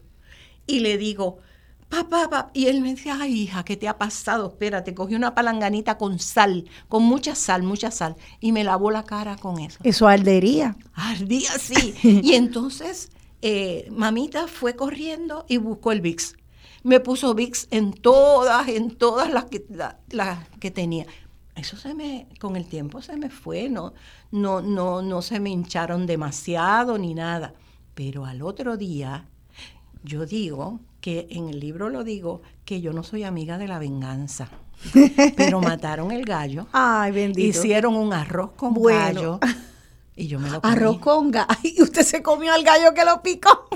y le digo, papá, papá, y él me decía, ay hija, ¿qué te ha pasado? Espérate, cogí una palanganita con sal, con mucha sal, mucha sal, y me lavó la cara con eso. Eso ardería. Ardía, sí. y entonces eh, mamita fue corriendo y buscó el VIX me puso VIX en todas, en todas las que, las que tenía. Eso se me, con el tiempo se me fue, no, no, no, no se me hincharon demasiado ni nada. Pero al otro día, yo digo que en el libro lo digo, que yo no soy amiga de la venganza. Pero mataron el gallo. Ay, bendito. Hicieron un arroz con gallo. Y yo me lo comí. Arroz con gallo. Y usted se comió al gallo que lo picó.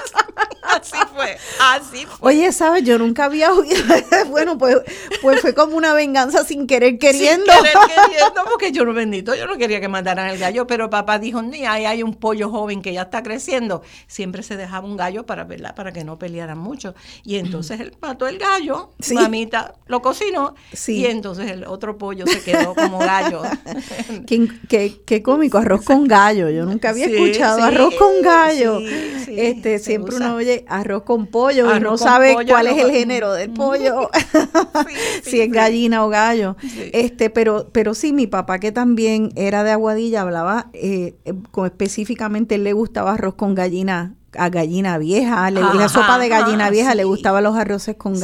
así fue, así fue. Oye, ¿sabes? Yo nunca había oído. bueno, pues, pues fue como una venganza sin querer queriendo. Sin querer queriendo, porque yo no bendito, yo no quería que mataran el gallo, pero papá dijo, ni ahí hay un pollo joven que ya está creciendo. Siempre se dejaba un gallo para, ¿verdad? para que no pelearan mucho. Y entonces él mató el gallo, mamita lo cocinó, y entonces el otro pollo se quedó como gallo. qué, qué, cómico, arroz con gallo. Yo nunca había escuchado arroz con gallo. este, siempre uno oye arroz con pollo y no sabe cuál es el género del pollo, si es gallina o gallo. Este, pero, pero sí, mi papá que también era de Aguadilla hablaba eh, eh específicamente él le gustaba arroz con gallina a gallina vieja, la sopa de gallina vieja, le gustaban los arroces con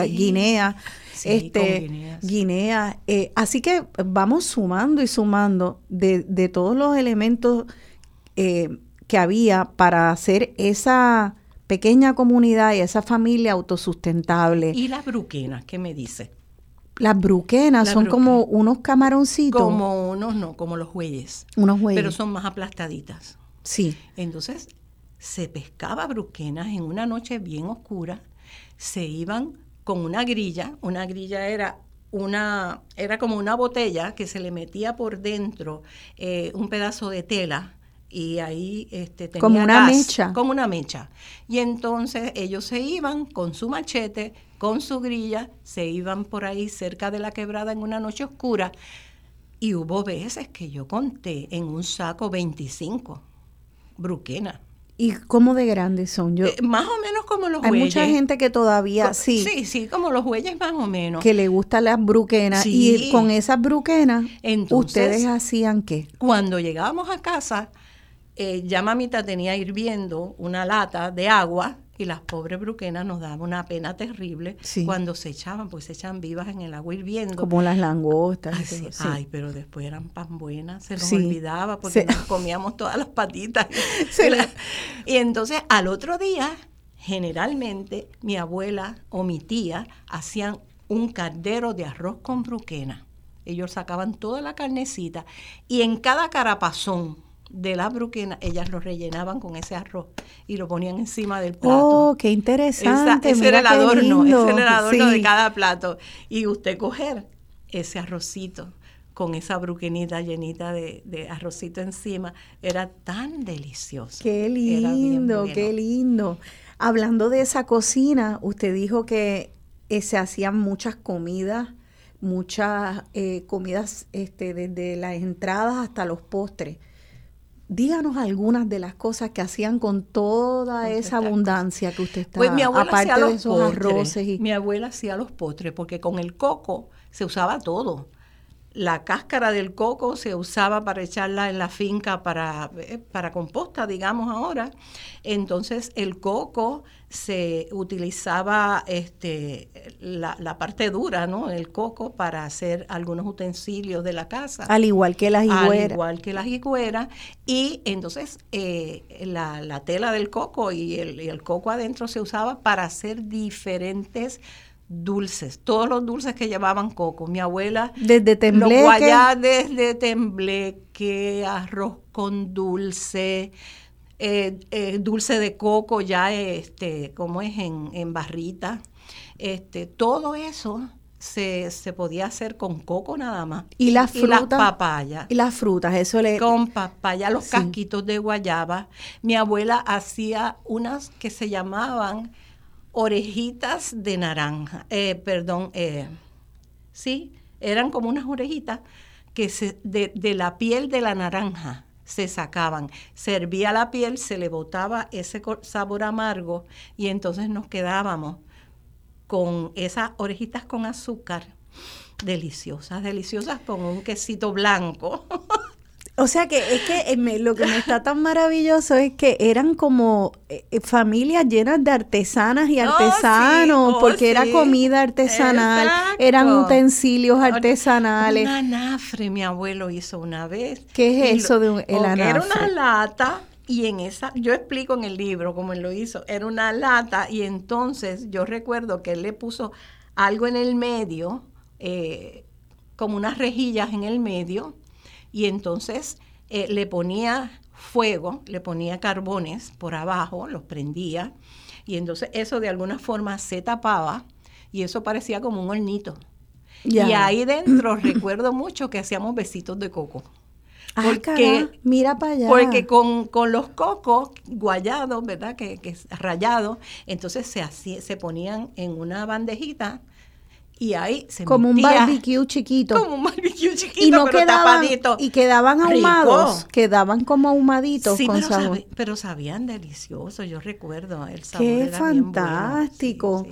este guinea eh, así que vamos sumando y sumando de, de todos los elementos eh, que había para hacer esa pequeña comunidad y esa familia autosustentable. ¿Y las bruquenas? ¿Qué me dice? Las bruquenas son como unos camaroncitos. Como unos, no, como los bueyes. Unos bueyes. Pero son más aplastaditas. Sí. Entonces, se pescaba bruquenas en una noche bien oscura, se iban con una grilla, una grilla era una, era como una botella que se le metía por dentro eh, un pedazo de tela y ahí este, tenía como una mecha. Como una mecha. Y entonces ellos se iban con su machete, con su grilla, se iban por ahí cerca de la quebrada en una noche oscura. Y hubo veces que yo conté en un saco 25 bruquenas. ¿Y cómo de grandes son? Yo, eh, más o menos como los Hay mucha gente que todavía, sí. Sí, sí, como los bueyes más o menos. Que le gustan las bruquenas. Y con esas bruquenas, ¿ustedes hacían qué? Cuando llegábamos a casa, eh, ya mamita tenía hirviendo una lata de agua y las pobres bruquenas nos daban una pena terrible cuando se echaban, pues se echan vivas en el agua hirviendo. Como las langostas. Ay, pero después eran pan buenas, se nos olvidaba porque nos comíamos todas las patitas. y entonces al otro día, generalmente, mi abuela o mi tía hacían un caldero de arroz con bruquena. Ellos sacaban toda la carnecita y en cada carapazón de la bruquena, ellas lo rellenaban con ese arroz y lo ponían encima del plato. Oh, qué interesante. ese era el adorno, ese era el adorno de cada plato. Y usted coger ese arrocito con esa bruquenita llenita de, de, arrocito encima, era tan delicioso. Qué lindo, qué lindo. Hablando de esa cocina, usted dijo que eh, se hacían muchas comidas, muchas eh, comidas este, desde las entradas hasta los postres díganos algunas de las cosas que hacían con toda esa abundancia que usted está pues mi abuela aparte hacía de esos arroces y... mi abuela hacía los postres porque con el coco se usaba todo la cáscara del coco se usaba para echarla en la finca para, eh, para composta, digamos ahora. Entonces el coco se utilizaba este, la, la, parte dura, ¿no? El coco para hacer algunos utensilios de la casa. Al igual que las higueras. Al igual que las higueras. Y entonces eh, la, la, tela del coco y el, y el coco adentro se usaba para hacer diferentes dulces, todos los dulces que llevaban coco. Mi abuela, desde tembleque, los desde tembleque, arroz con dulce, eh, eh, dulce de coco ya, este, como es en, en barrita, este, todo eso se, se, podía hacer con coco nada más. Y las frutas. Y las papayas. Y las frutas, eso le. Con papaya, los casquitos de guayaba. Mi abuela hacía unas que se llamaban orejitas de naranja. Eh, perdón, eh, sí, eran como unas orejitas que de, de la piel de la naranja se sacaban. Servía la piel, se le botaba ese sabor amargo y entonces nos quedábamos con esas orejitas con azúcar, deliciosas, deliciosas con un quesito blanco. O sea que es que eh, lo que me está tan maravilloso es que eran como eh, eh, familias llenas de artesanas y oh, artesanos, oh, porque era comida artesanal, eran utensilios artesanales. Un anafre mi abuelo hizo una vez. ¿Qué es eso de un, el anafre? Era una lata y en esa, yo explico en el libro cómo él lo hizo, era una lata y entonces yo recuerdo que él le puso algo en el medio, como unas rejillas en el medio, y entonces eh, le ponía fuego, le ponía carbones por abajo, los prendía y entonces eso de alguna forma se tapaba y eso parecía como un hornito. Y ahí dentro recuerdo mucho que hacíamos besitos de coco. Porque, mira para allá. Porque con, los cocos guayados, ¿verdad? Que, que rayados, entonces se, se ponían en una bandejita y ahí se como un barbecue chiquito como un barbecue chiquito y no pero quedaban tapadito. y quedaban ahumados quedaban como ahumaditos sí, con pero, pero sabían delicioso yo recuerdo el sabor qué fantástico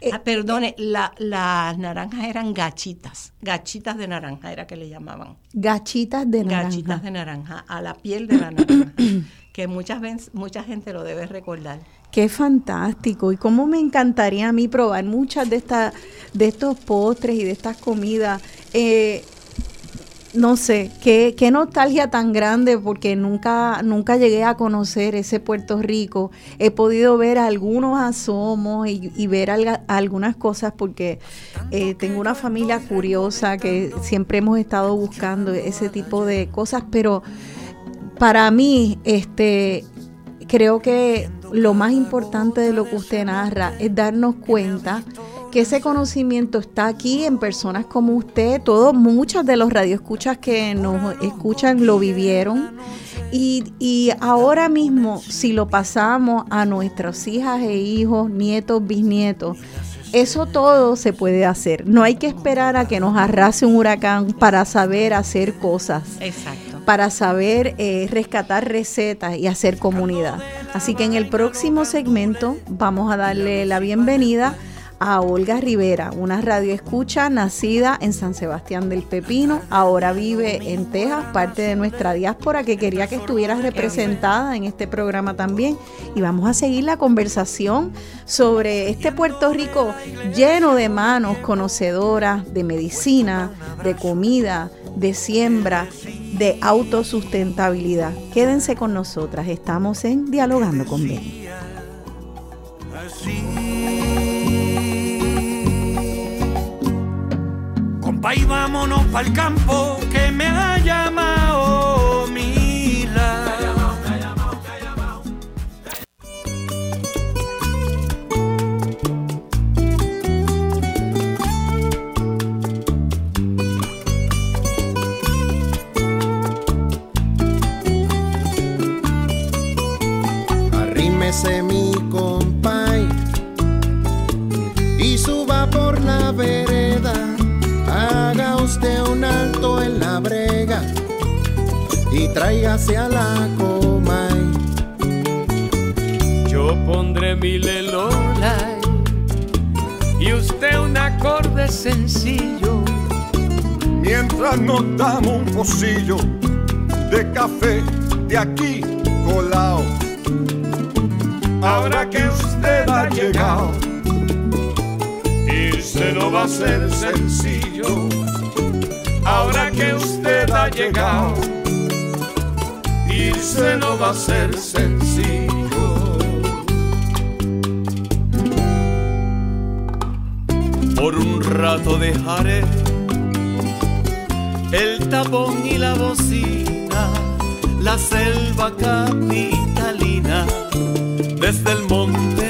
eh, ah, perdone, la, las naranjas eran gachitas, gachitas de naranja era que le llamaban. Gachitas de naranja. Gachitas de naranja, a la piel de la naranja, que muchas veces, mucha gente lo debe recordar. Qué fantástico. Y cómo me encantaría a mí probar muchas de, estas de estos postres y de estas comidas. Eh, no sé, qué, qué, nostalgia tan grande porque nunca, nunca llegué a conocer ese Puerto Rico. He podido ver algunos asomos y, ver algunas cosas porque eh, tengo una familia curiosa que siempre hemos estado buscando ese tipo de cosas, pero para mí, este, creo que lo más importante de lo que usted narra es darnos cuenta que ese conocimiento está aquí en personas como usted, todos, muchas de los radioescuchas que nos escuchan lo vivieron. Y, y ahora mismo, si lo pasamos a nuestras hijas e hijos, nietos, bisnietos, eso todo se puede hacer. No hay que esperar a que nos arrase un huracán para saber hacer cosas. Exacto. Para saber eh, rescatar recetas y hacer comunidad. Así que en el próximo segmento vamos a darle la bienvenida a Olga Rivera, una radioescucha nacida en San Sebastián del Pepino, ahora vive en Texas, parte de nuestra diáspora que quería que estuviera representada en este programa también. Y vamos a seguir la conversación sobre este Puerto Rico lleno de manos conocedoras de medicina, de comida, de siembra, de autosustentabilidad. Quédense con nosotras, estamos en Dialogando con Ben. Ahí vámonos pa'l campo que me ha llamado Mila. Arrímese mi compay y suba por la vereda la brega y tráigase a la coma. Yo pondré mi lelola y usted un acorde sencillo. Mientras nos damos un pocillo de café de aquí colado. Ahora que usted ha llegado, y se lo va a ser sencillo ahora que usted ha llegado, irse no va a ser sencillo. Por un rato dejaré el tapón y la bocina, la selva capitalina, desde el monte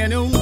and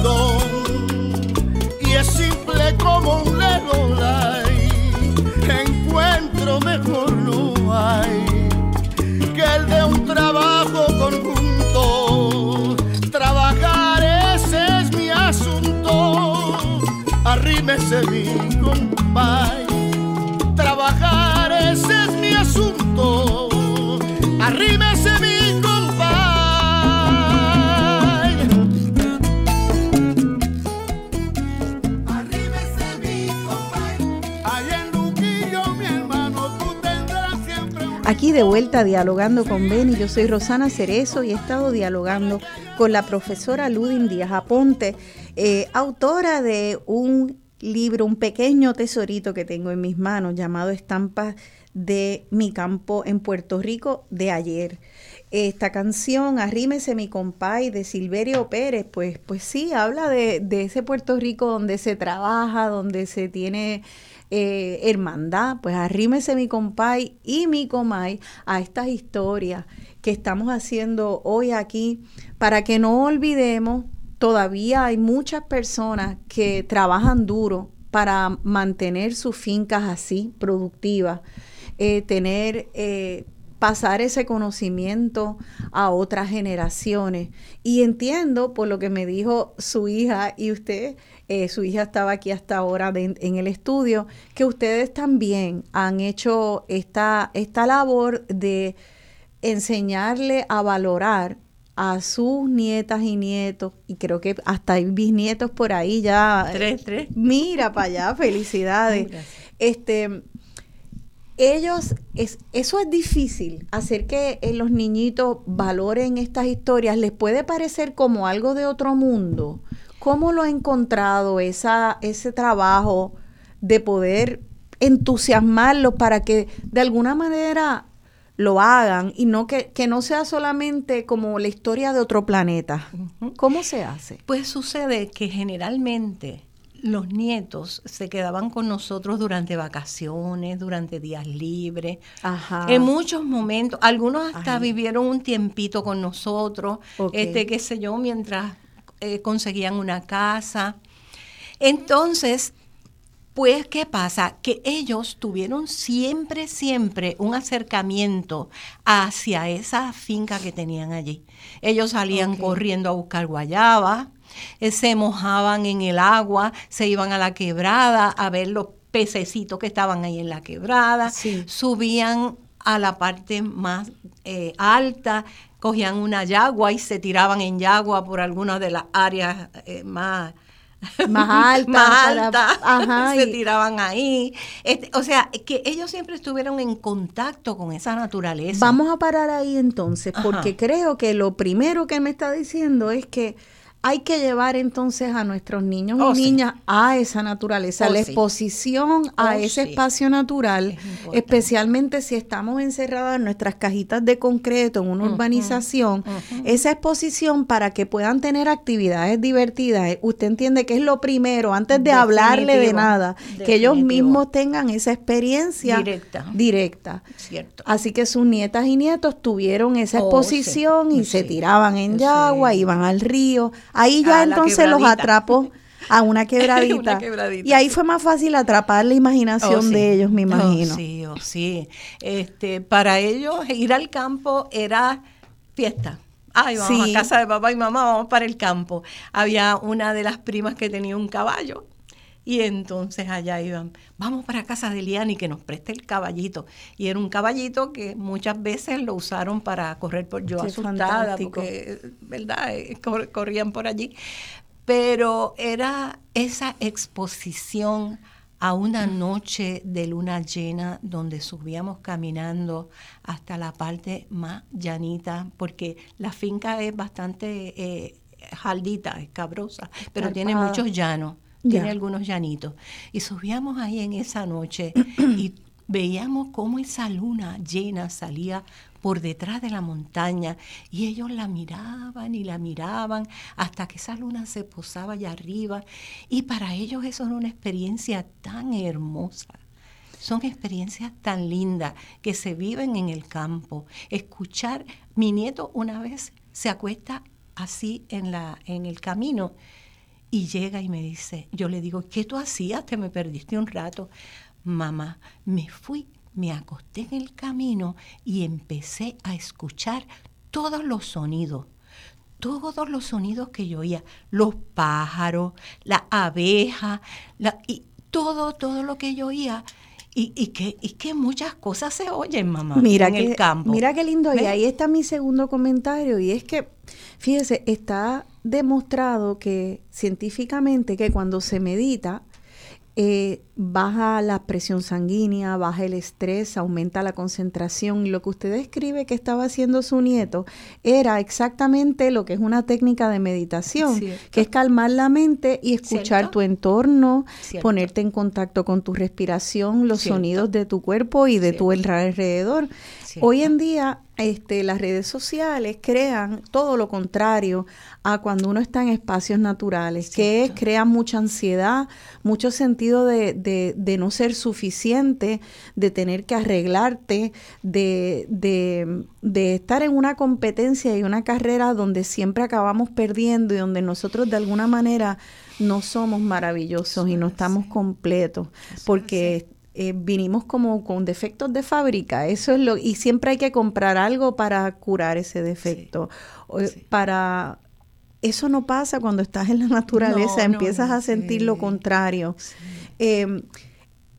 dialogando con Beni. Yo soy Rosana Cerezo y he estado dialogando con la profesora Ludin Díaz Aponte, eh, autora de un libro, un pequeño tesorito que tengo en mis manos llamado Estampas de mi campo en Puerto Rico de ayer. Esta canción, Arrímese mi compay, de Silverio Pérez, pues, pues sí, habla de, de ese Puerto Rico donde se trabaja, donde se tiene eh, hermandad, pues arrímese mi compay y mi comay a estas historias que estamos haciendo hoy aquí para que no olvidemos, todavía hay muchas personas que trabajan duro para mantener sus fincas así, productivas, eh, tener... Eh, pasar ese conocimiento a otras generaciones. Y entiendo por lo que me dijo su hija y usted, eh, su hija estaba aquí hasta ahora en el estudio, que ustedes también han hecho esta, esta labor de enseñarle a valorar a sus nietas y nietos, y creo que hasta hay bisnietos por ahí ya. Tres, tres. Mira para allá, felicidades. este, ellos, es, eso es difícil, hacer que eh, los niñitos valoren estas historias, les puede parecer como algo de otro mundo, ¿Cómo lo ha encontrado esa, ese trabajo de poder entusiasmarlos para que de alguna manera lo hagan y no que, no sea solamente como la historia de otro planeta? ¿Cómo se hace? Pues sucede que generalmente los nietos se quedaban con nosotros durante vacaciones, durante días libres. En muchos momentos, algunos hasta vivieron un tiempito con nosotros, este, qué sé yo, mientras eh, conseguían una casa. Entonces, pues, ¿qué pasa? Que ellos tuvieron siempre, siempre un acercamiento hacia esa finca que tenían allí. Ellos salían corriendo a buscar guayaba, eh, se mojaban en el agua, se iban a la quebrada a ver los pececitos que estaban ahí en la quebrada, subían a la parte más eh, alta cogían una yagua y se tiraban en yagua por algunas de las áreas eh, más más altas, más se tiraban ahí. Este, o sea, que ellos siempre estuvieron en contacto con esa naturaleza. Vamos a parar ahí entonces, porque creo que lo primero que me está diciendo es que hay que llevar entonces a nuestros niños y oh, niñas a esa naturaleza, oh, la exposición a oh, ese espacio natural, especialmente si estamos encerrados en nuestras cajitas de concreto en una urbanización, esa exposición para que puedan tener actividades divertidas. Usted entiende que es lo primero, antes de hablarle de nada, que ellos mismos tengan esa experiencia directa. directa. Cierto. Así que sus nietas y nietos tuvieron esa exposición y se tiraban en yagua, iban al río Ahí ya entonces los atrapó a una quebradita. Y ahí fue más fácil atrapar la imaginación oh, de ellos, me oh, imagino. sí, oh, sí. Este, para ellos ir al campo era fiesta. Ay, vamos a casa de papá y mamá, vamos para el campo. Había una de las primas que tenía un caballo y entonces allá iban, vamos para casa de Liani que nos preste el caballito. Y era un caballito que muchas veces lo usaron para correr por yo asustada, porque, ¿verdad? Eh, corrían por allí. Pero era esa exposición a una noche de luna llena donde subíamos caminando hasta la parte más llanita, porque la finca es bastante eh, jaldita, escabrosa, pero tiene muchos llanos, tiene algunos llanitos. Y subíamos ahí en esa noche y veíamos cómo esa luna llena salía por detrás de la montaña y ellos la miraban y la miraban hasta que esa luna se posaba allá arriba y para ellos eso era una experiencia tan hermosa. Son experiencias tan lindas que se viven en el campo. Escuchar, mi nieto una vez se acuesta así en, la, en el camino y llega y me dice, yo le digo, ¿qué tú hacías? Te me perdiste un rato. Mamá, me fui me acosté en el camino y empecé a escuchar todos los sonidos, todos los sonidos que yo oía, los pájaros, la abeja, y todo, todo lo que yo oía. Y, y, que, y que muchas cosas se oyen, mamá, mira en el campo. Mira qué lindo. Y ahí está mi segundo comentario. Y es que, fíjese, está demostrado que científicamente que cuando se medita, eh, baja la presión sanguínea, baja el estrés, aumenta la concentración. Y lo que usted describe que estaba haciendo su nieto era exactamente lo que es una técnica de meditación, que es calmar la mente y escuchar tu entorno, ponerte en contacto con tu respiración, los sonidos de tu cuerpo y de tu alrededor. Hoy en día este, las redes sociales crean todo lo contrario a cuando uno está en espacios naturales, que es, crean mucha ansiedad, mucho sentido de, de, de, no ser suficiente, de tener que arreglarte, de, de, estar en una competencia y una carrera donde siempre acabamos perdiendo y donde nosotros de alguna manera no somos maravillosos y no estamos completos, porque eh, vinimos como con defectos de fábrica, eso es lo, y siempre hay que comprar algo para curar ese defecto, para eso no pasa cuando estás en la naturaleza, empiezas a sentir lo contrario. Em,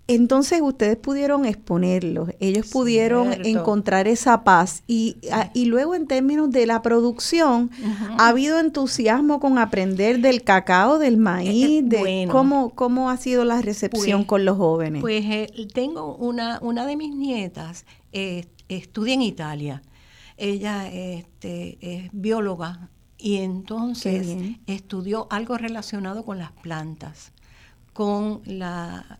entonces ustedes pudieron exponerlos, ellos pudieron encontrar esa paz y, y, luego en términos de la producción, ¿ha habido entusiasmo con aprender del cacao, del maíz? de ¿cómo, ¿Cómo ha sido la recepción pues, con los jóvenes? Pues eh, tengo una, una de mis nietas, eh, estudia en Italia, ella este, es bióloga y entonces estudió algo relacionado con las plantas, con la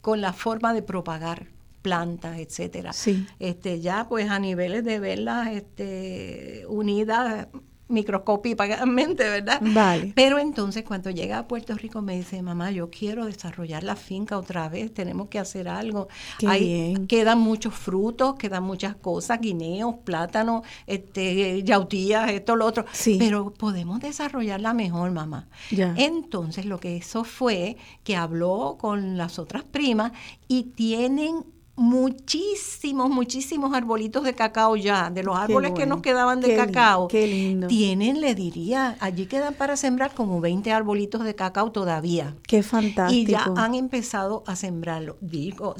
con la forma de propagar plantas, etcétera. Sí. Este, ya pues a niveles de verlas este, unidas microscópicamente, ¿verdad? Vale. Pero entonces cuando llega a Puerto Rico me dice, mamá, yo quiero desarrollar la finca otra vez, tenemos que hacer algo. Qué Quedan muchos frutos, quedan muchas cosas, guineos, plátanos, este, yautías, esto, lo otro. Sí. Pero podemos desarrollarla mejor, mamá. Ya. Entonces lo que hizo fue que habló con las otras primas y tienen muchísimos, muchísimos arbolitos de cacao ya, de los árboles que nos quedaban de cacao. qué lindo. Tienen, le diría, allí quedan para sembrar como 20 arbolitos de cacao todavía. Qué fantástico. Y ya han empezado a sembrarlo. Digo,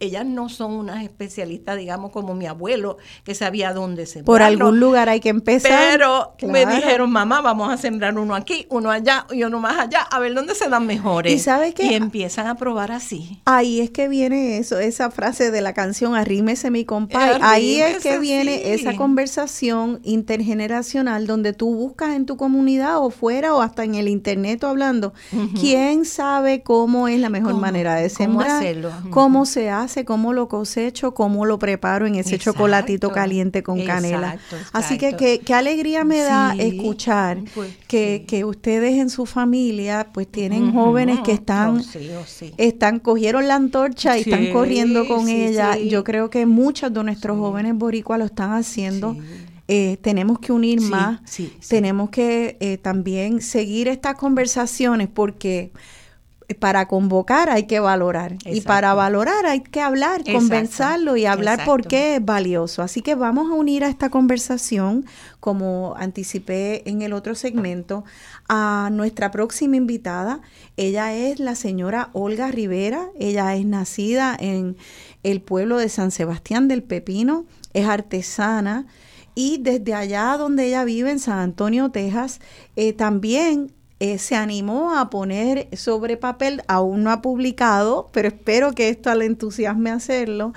ellas no son unas especialistas, digamos, como mi abuelo, que sabía dónde sembrarlo. Por algún lugar hay que empezar. Pero me dijeron, mamá, vamos a sembrar uno aquí, uno allá y uno más allá, a ver dónde se dan mejores. Y sabes que y empiezan a probar así. Ahí es que viene eso, esa frase de la canción Arrímese mi compadre. Ahí es que viene esa conversación intergeneracional donde tú buscas en tu comunidad o fuera o hasta en el internet hablando, quién sabe cómo es la mejor manera de sembrar, cómo, hacerlo? cómo se hace, cómo lo cosecho, cómo lo preparo en ese chocolatito caliente con canela. Así que qué alegría me da escuchar pues, que, que, ustedes en su familia pues tienen jóvenes que están, están cogieron la antorcha y están corriendo con ella. Yo creo que muchos de nuestros jóvenes boricuas lo están haciendo. Eh, tenemos que unir más, tenemos que eh, también seguir estas conversaciones porque para convocar hay que valorar. Y para valorar hay que hablar, conversarlo y hablar por qué es valioso. Así que vamos a unir a esta conversación, como anticipé en el otro segmento, a nuestra próxima invitada. Ella es la señora Olga Rivera, ella es nacida en el pueblo de San Sebastián del Pepino, es artesana. Y desde allá donde ella vive, en San Antonio, Texas, eh, también eh, se animó a poner sobre papel, aún no ha publicado, pero espero que esto le entusiasme hacerlo,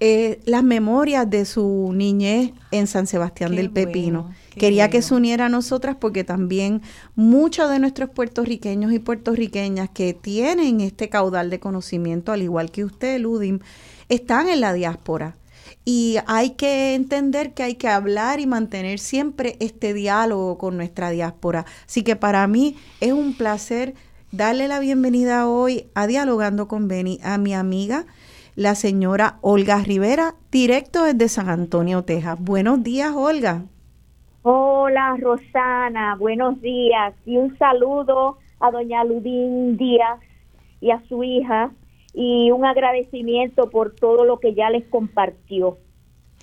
eh, las memorias de su niñez en San Sebastián del Pepino. Quería que se uniera a nosotras porque también muchos de nuestros puertorriqueños y puertorriqueñas que tienen este caudal de conocimiento, al igual que usted, Ludim, están en la diáspora. Y hay que entender que hay que hablar y mantener siempre este diálogo con nuestra diáspora. Así que para mí es un placer darle la bienvenida hoy a Dialogando con Beni a mi amiga, la señora Olga Rivera, directo desde San Antonio, Texas. Buenos días, Olga. Hola, Rosana, buenos días y un saludo a doña Ludín Díaz y a su hija y un agradecimiento por todo lo que ya les compartió.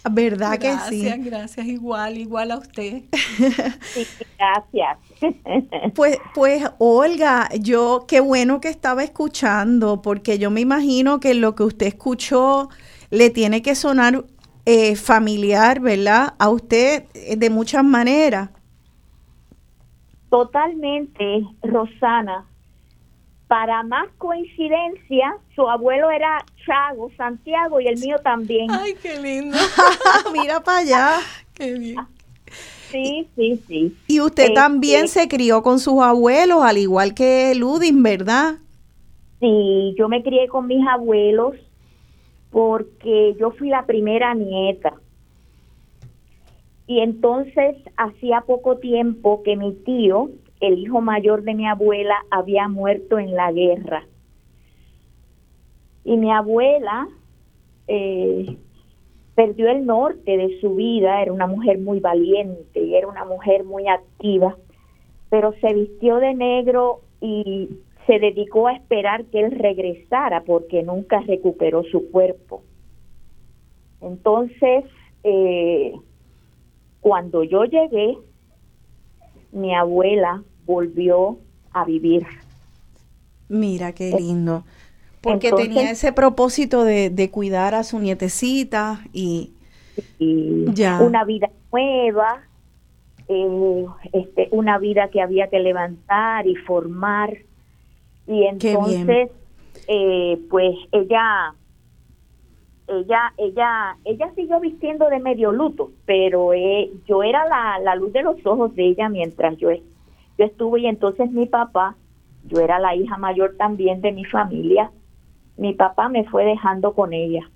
¿Verdad que sí? Gracias, gracias, igual, igual a usted. Sí, gracias. Pues, pues, Olga, yo qué bueno que estaba escuchando, porque yo me imagino que lo que usted escuchó le tiene que sonar eh, familiar, ¿verdad? A usted eh, de muchas maneras. Totalmente, Rosana. Para más coincidencia, su abuelo era Chago, Santiago y el mío también. Ay, qué lindo. Mira para allá. Qué bien. Sí, sí, sí. Y usted este, también se crió con sus abuelos, al igual que Ludin, ¿verdad? Sí, yo me crié con mis abuelos porque yo fui la primera nieta. Y entonces hacía poco tiempo que mi tío, el hijo mayor de mi abuela, había muerto en la guerra. Y mi abuela eh, perdió el norte de su vida, era una mujer muy valiente y era una mujer muy activa, pero se vistió de negro y se dedicó a esperar que él regresara porque nunca recuperó su cuerpo. Entonces, eh, cuando yo llegué, mi abuela volvió a vivir. Mira qué lindo. Porque tenía ese propósito de, cuidar a su nietecita y, ya. una vida nueva, eh, este, una vida que había que levantar y formar y entonces eh, pues ella ella ella ella siguió vistiendo de medio luto pero eh, yo era la, la luz de los ojos de ella mientras yo yo estuve y entonces mi papá yo era la hija mayor también de mi familia mi papá me fue dejando con ella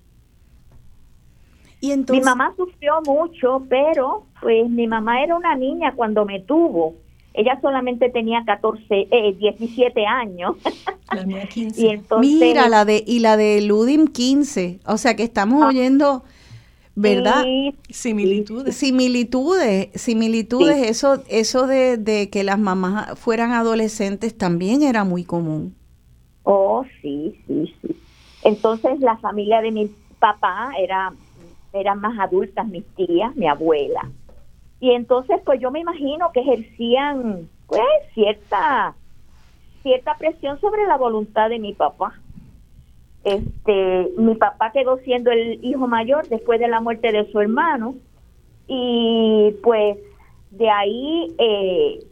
y entonces mi mamá sufrió mucho pero pues mi mamá era una niña cuando me tuvo ella solamente tenía 14, eh, 17 años. y entonces, Mira, la de, y la de Ludim 15. O sea que estamos ah. oyendo, ¿verdad? similitudes. Similitudes, similitudes. Eso, eso de, de que las mamás fueran adolescentes también era muy común. Oh, sí, sí, sí. Entonces la familia de mi papá era eran más adultas, mis tías, mi abuela. Y entonces, pues yo me imagino que ejercían, pues, cierta, cierta presión sobre la voluntad de mi papá. Este, mi papá quedó siendo el hijo mayor después de la muerte de su hermano y pues de ahí eh,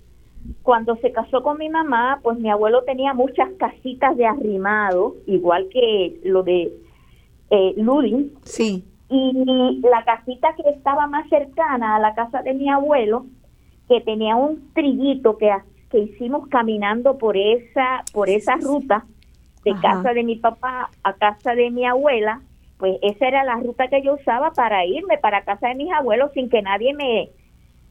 cuando se casó con mi mamá, pues mi abuelo tenía muchas casitas de arrimado, igual que lo de eh, Ludin. Sí y la casita que estaba más cercana a la casa de mi abuelo, que tenía un trillito que, que hicimos caminando por esa, por esa ruta de casa de mi papá a casa de mi abuela, pues esa era la ruta que yo usaba para irme para casa de mis abuelos sin que nadie me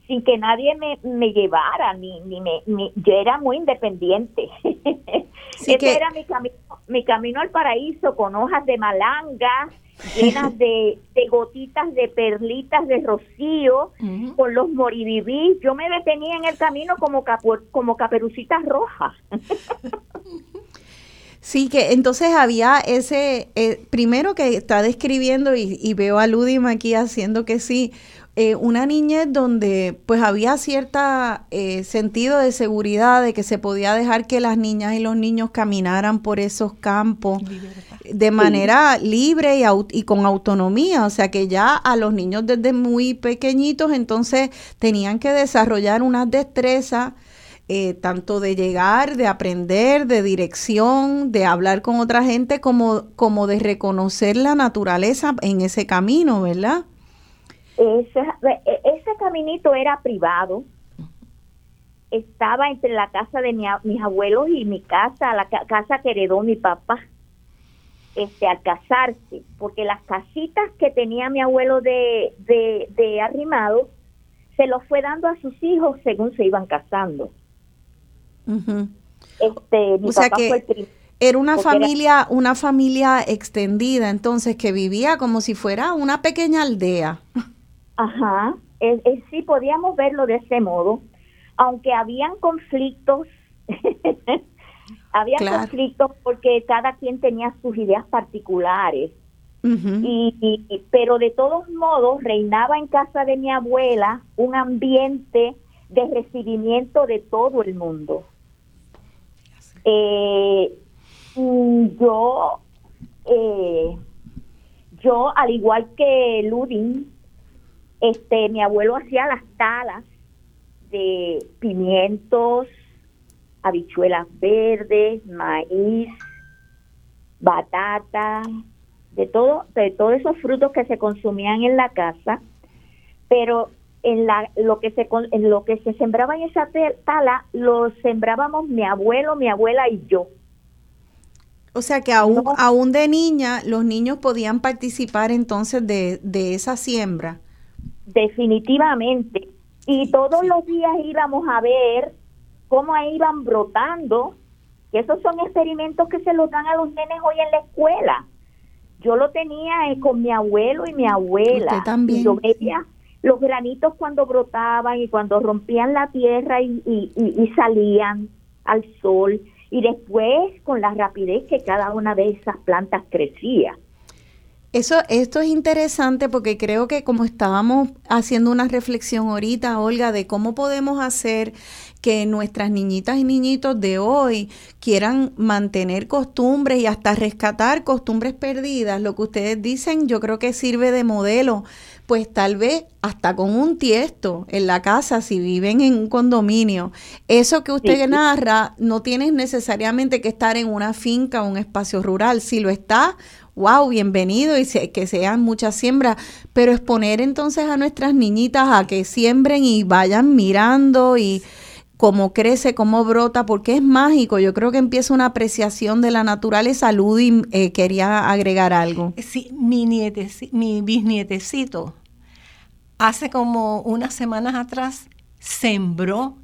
sin que nadie me, me llevara ni, ni me yo era muy independiente ese era mi camino mi camino al paraíso con hojas de malanga llenas de, gotitas de perlitas de rocío, con los moribibí. Yo me detenía en el camino como, como caperucitas rojas. Sí, que entonces había ese, eh, primero que está describiendo y, veo a Ludim aquí haciendo que sí, eh, una niñez donde pues había cierta eh, sentido de seguridad, de que se podía dejar que las niñas y los niños caminaran por esos campos de manera libre y, y, con autonomía, o sea que ya a los niños desde muy pequeñitos entonces tenían que desarrollar unas destrezas eh, tanto de llegar, de aprender, de dirección, de hablar con otra gente, como, como de reconocer la naturaleza en ese camino, ¿verdad? Ese, e, ese caminito era privado, estaba entre la casa de mis abuelos y mi casa, la casa que heredó mi papá este, al casarse, porque las casitas que tenía mi abuelo de, de, arrimado se los fue dando a sus hijos según se iban casando. Este, o sea que era una familia, una familia extendida, entonces que vivía como si fuera una pequeña aldea. Ajá, sí podíamos verlo de ese modo, aunque habían conflictos había conflictos porque cada quien tenía sus ideas particulares. y, pero de todos modos reinaba en casa de mi abuela un ambiente de recibimiento de todo el mundo. Eh, yo, eh, yo al igual que Ludin, este, mi abuelo hacía las talas de pimientos, habichuelas verdes, maíz, batata, de todo, de todos esos frutos que se consumían en la casa, pero en la lo que se en lo que se sembraba en esa tala lo sembrábamos mi abuelo, mi abuela y yo. O sea que aún, aún de niña los niños podían participar entonces de, de esa siembra. Definitivamente. Y todos los días íbamos a ver cómo iban brotando. Esos son experimentos que se los dan a los nenes hoy en la escuela. Yo lo tenía eh, con mi abuelo y mi abuela. también. Y yo veía los granitos cuando brotaban y cuando rompían la tierra y, salían al sol. Y después con la rapidez que cada una de esas plantas crecía. Eso, esto es interesante porque creo que como estábamos haciendo una reflexión ahorita, Olga, de cómo podemos hacer que nuestras niñitas y niñitos de hoy quieran mantener costumbres y hasta rescatar costumbres perdidas. Lo que ustedes dicen yo creo que sirve de modelo, pues tal vez hasta con un tiesto en la casa si viven en un condominio. Eso que usted narra no tienes necesariamente que estar en una finca o un espacio rural. Si lo está, wow, bienvenido y que sean muchas siembras, pero exponer entonces a nuestras niñitas a que siembren y vayan mirando y cómo crece, cómo brota, porque es mágico. Yo creo que empieza una apreciación de la naturaleza. Ludy eh, quería agregar algo. Sí, mi, mi bisnietecito hace como unas semanas atrás sembró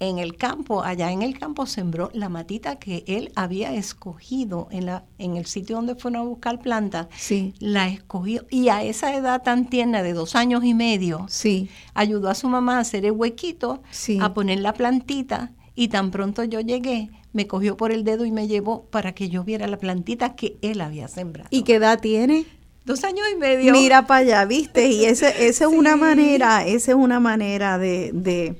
en el campo, allá en el campo sembró la matita que él había escogido en, la, en el sitio donde fueron a buscar plantas. Sí. La escogió y a esa edad tan tierna de dos años y medio, sí. ayudó a su mamá a hacer el huequito, a poner la plantita y tan pronto yo llegué, me cogió por el dedo y me llevó para que yo viera la plantita que él había sembrado. ¿Y qué edad tiene? Dos años y medio. Mira para allá, ¿viste? Y esa es una manera, esa es una manera de de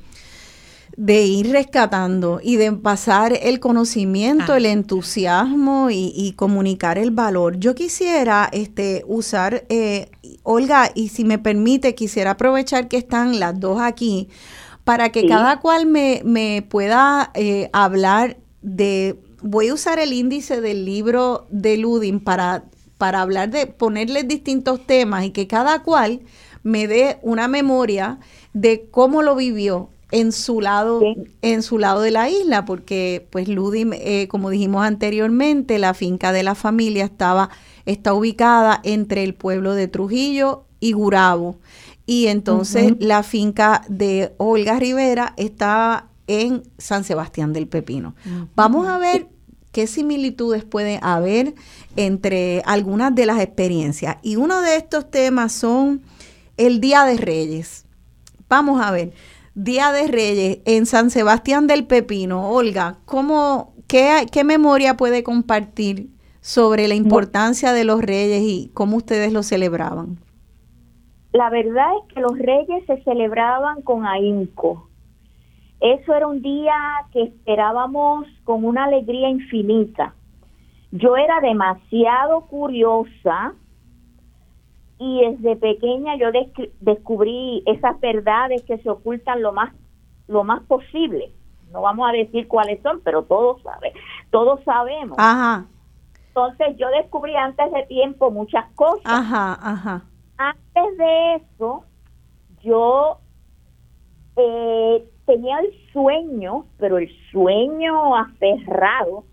ir rescatando y de pasar el conocimiento, el entusiasmo y, comunicar el valor. Yo quisiera este, usar, eh, Olga, y si me permite, quisiera aprovechar que están las dos aquí para que cada cual me, me pueda eh, hablar de, voy a usar el índice del libro de Ludin para, para hablar de ponerles distintos temas y que cada cual me dé una memoria de cómo lo vivió en su lado en su lado de la isla porque pues Ludi eh, como dijimos anteriormente la finca de la familia estaba está ubicada entre el pueblo de Trujillo y Gurabo. Y entonces la finca de Olga Rivera estaba en San Sebastián del Pepino. Vamos a ver qué similitudes puede haber entre algunas de las experiencias. Y uno de estos temas son el Día de Reyes. Vamos a ver Día de Reyes en San Sebastián del Pepino. Olga, ¿cómo, qué, qué memoria puede compartir sobre la importancia de los reyes y cómo ustedes lo celebraban? La verdad es que los reyes se celebraban con ahínco. Eso era un día que esperábamos con una alegría infinita. Yo era demasiado curiosa y desde pequeña yo descubrí esas verdades que se ocultan lo más lo más posible no vamos a decir cuáles son, pero todos saben, todos sabemos. Ajá. Entonces yo descubrí antes de tiempo muchas cosas. Ajá, ajá. Antes de eso, yo eh, tenía el sueño, pero el sueño aferrado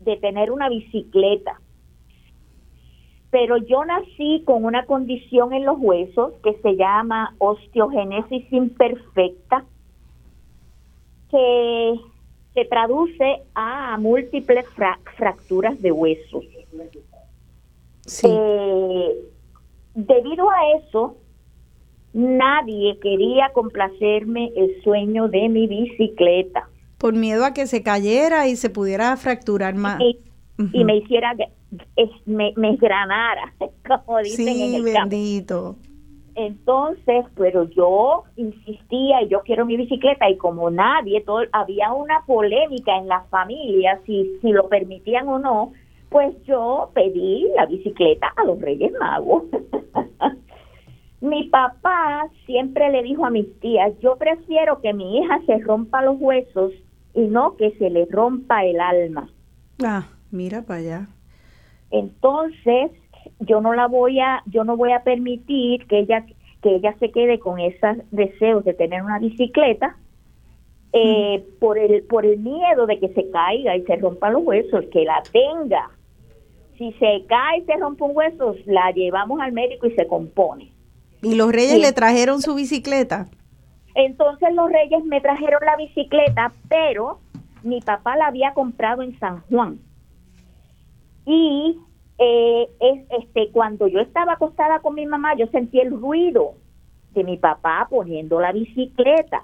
de tener una bicicleta. Pero yo nací con una condición en los huesos que se llama osteogénesis imperfecta, que se traduce a múltiples fracturas de huesos. Eh, debido a eso, nadie quería complacerme el sueño de mi bicicleta. Por miedo a que se cayera y se pudiera fracturar más. Y, me hiciera, me, me granara, como dicen en el bendito. Entonces, pero yo insistía y yo quiero mi bicicleta y como nadie, todo, había una polémica en la familia si, si lo permitían o no, pues yo pedí la bicicleta a los Reyes Magos. mi papá siempre le dijo a mis tías, yo prefiero que mi hija se rompa los huesos y no que se le rompa el alma. Ah, mira para allá. Entonces, yo no la voy a, yo no voy a permitir que ella, que ella se quede con esos deseos de tener una bicicleta, eh, por el, por el miedo de que se caiga y se rompa los huesos, que la tenga. Si se cae y se rompe un hueso, la llevamos al médico y se compone. ¿Y los reyes le trajeron su bicicleta? Entonces los reyes me trajeron la bicicleta, pero mi papá la había comprado en San Juan. Y eh, es, este, cuando yo estaba acostada con mi mamá, yo sentí el ruido de mi papá poniendo la bicicleta.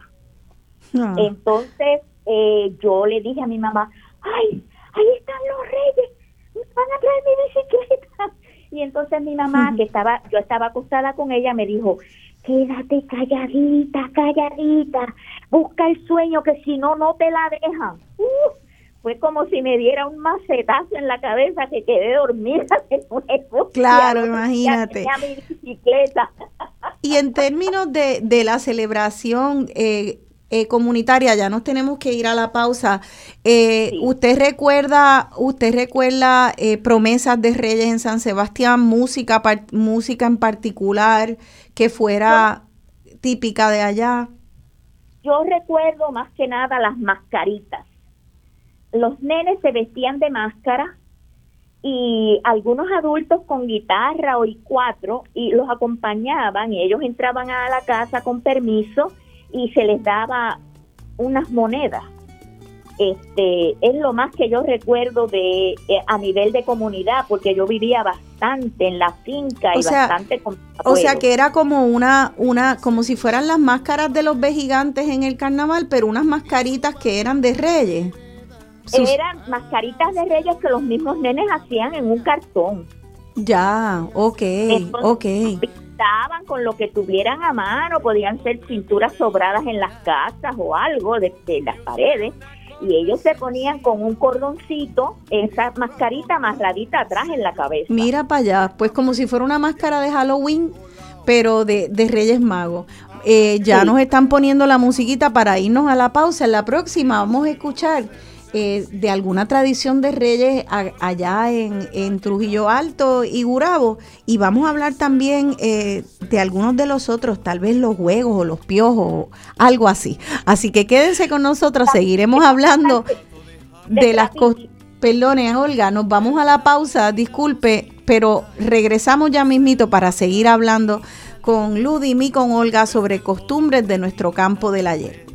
Entonces eh, yo le dije a mi mamá, ay, ahí están los reyes, van a traer mi bicicleta. Y entonces mi mamá, que estaba, yo estaba acostada con ella, me dijo, quédate calladita, calladita, busca el sueño que si no, no te la dejan. Uh, fue como si me diera un macetazo en la cabeza que quedé dormida de nuevo. Claro, imagínate. Mi bicicleta. Y en términos de, de la celebración eh, eh, comunitaria, ya nos tenemos que ir a la pausa. Eh, ¿Usted recuerda, usted recuerda promesas de Reyes en San Sebastián, música, música en particular que fuera típica de allá? Yo recuerdo más que nada las mascaritas los nenes se vestían de máscara y algunos adultos con guitarra o y cuatro y los acompañaban y ellos entraban a la casa con permiso y se les daba unas monedas. Este es lo más que yo recuerdo de eh, a nivel de comunidad porque yo vivía bastante en la finca y bastante con O sea que era como una una como si fueran las máscaras de los gigantes en el carnaval, pero unas mascaritas que eran de reyes. Eran mascaritas de reyes que los mismos nenes hacían en un cartón. Ya, ok, ok. Pintaban con lo que tuvieran a mano, podían ser pinturas sobradas en las casas o algo de, las paredes y ellos se ponían con un cordoncito esa mascarita amarradita atrás en la cabeza. Mira para allá, pues como si fuera una máscara de Halloween, pero de, Reyes Magos. Eh, ya nos están poniendo la musiquita para irnos a la pausa. En la próxima vamos a escuchar eh, de alguna tradición de reyes allá en, Trujillo Alto y Gurabo. Y vamos a hablar también eh, de algunos de los otros, tal vez los juegos o los piojos, algo así. Así que quédense con nosotros, seguiremos hablando de las. Perdone, Olga, nos vamos a la pausa, disculpe, pero regresamos ya mismito para seguir hablando con Ludim y con Olga sobre costumbres de nuestro campo del ayer.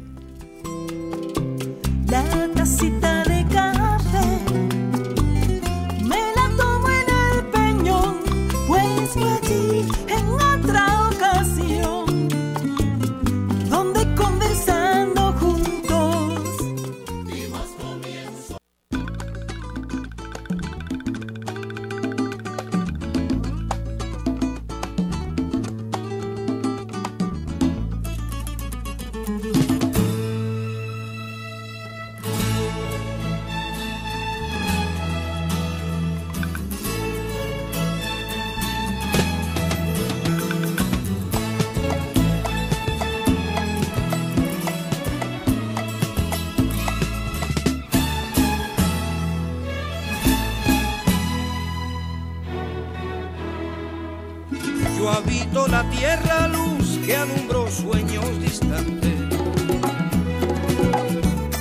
Que alumbró sueños distantes.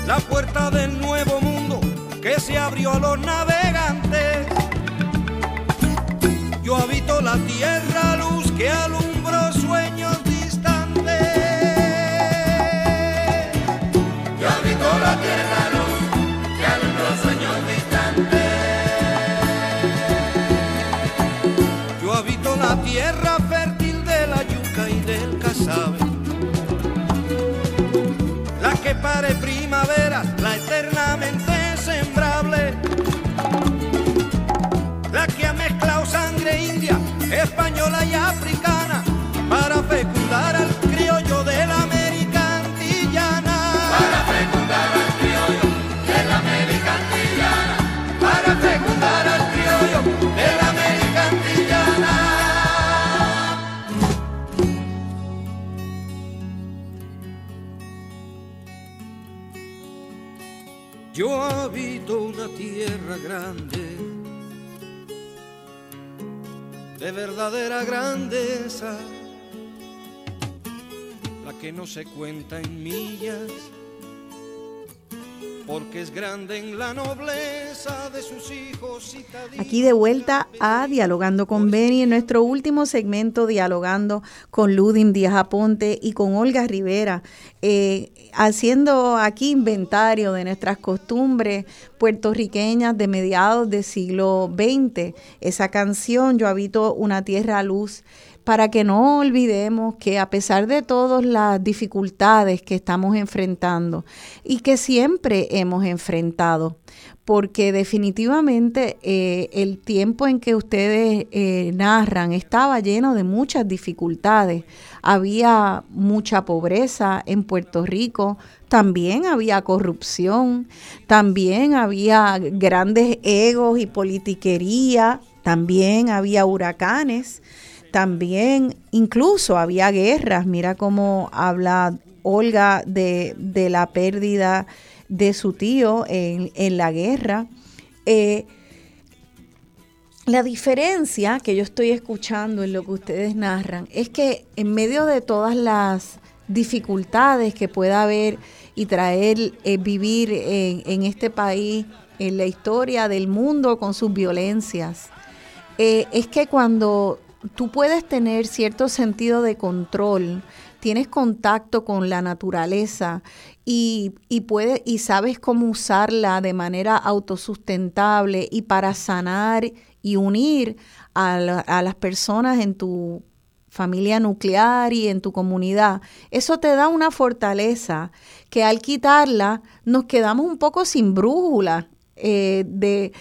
La puerta del nuevo mundo que se abrió a los navegantes. Yo habito la tierra luz que alumbró sueños distantes. Yo habito la tierra luz que alumbró sueños distantes. Yo habito la tierra primavera, tierra grande, de verdadera grandeza, la que no se cuenta en millas, porque es grande en la nobleza Aquí de vuelta a Dialogando con Beni en nuestro último segmento, dialogando con Ludim Díaz Aponte y con Olga Rivera, eh, haciendo aquí inventario de nuestras costumbres puertorriqueñas de mediados del siglo XX. Esa canción, Yo habito una tierra a luz, para que no olvidemos que a pesar de todas las dificultades que estamos enfrentando y que siempre hemos enfrentado, porque definitivamente eh, el tiempo en que ustedes eh, narran estaba lleno de muchas dificultades. Había mucha pobreza en Puerto Rico, también había corrupción, también había grandes egos y politiquería, también había huracanes también incluso había guerras. Mira cómo habla Olga de, de la pérdida de su tío en, en la guerra. Eh, la diferencia que yo estoy escuchando en lo que ustedes narran es que en medio de todas las dificultades que pueda haber y traer eh, vivir en, en, este país, en la historia del mundo con sus violencias, eh, es que cuando tú puedes tener cierto sentido de control, tienes contacto con la naturaleza y, y, y sabes cómo usarla de manera autosustentable y para sanar y unir a, las personas en tu familia nuclear y en tu comunidad. Eso te da una fortaleza que al quitarla nos quedamos un poco sin brújula eh, de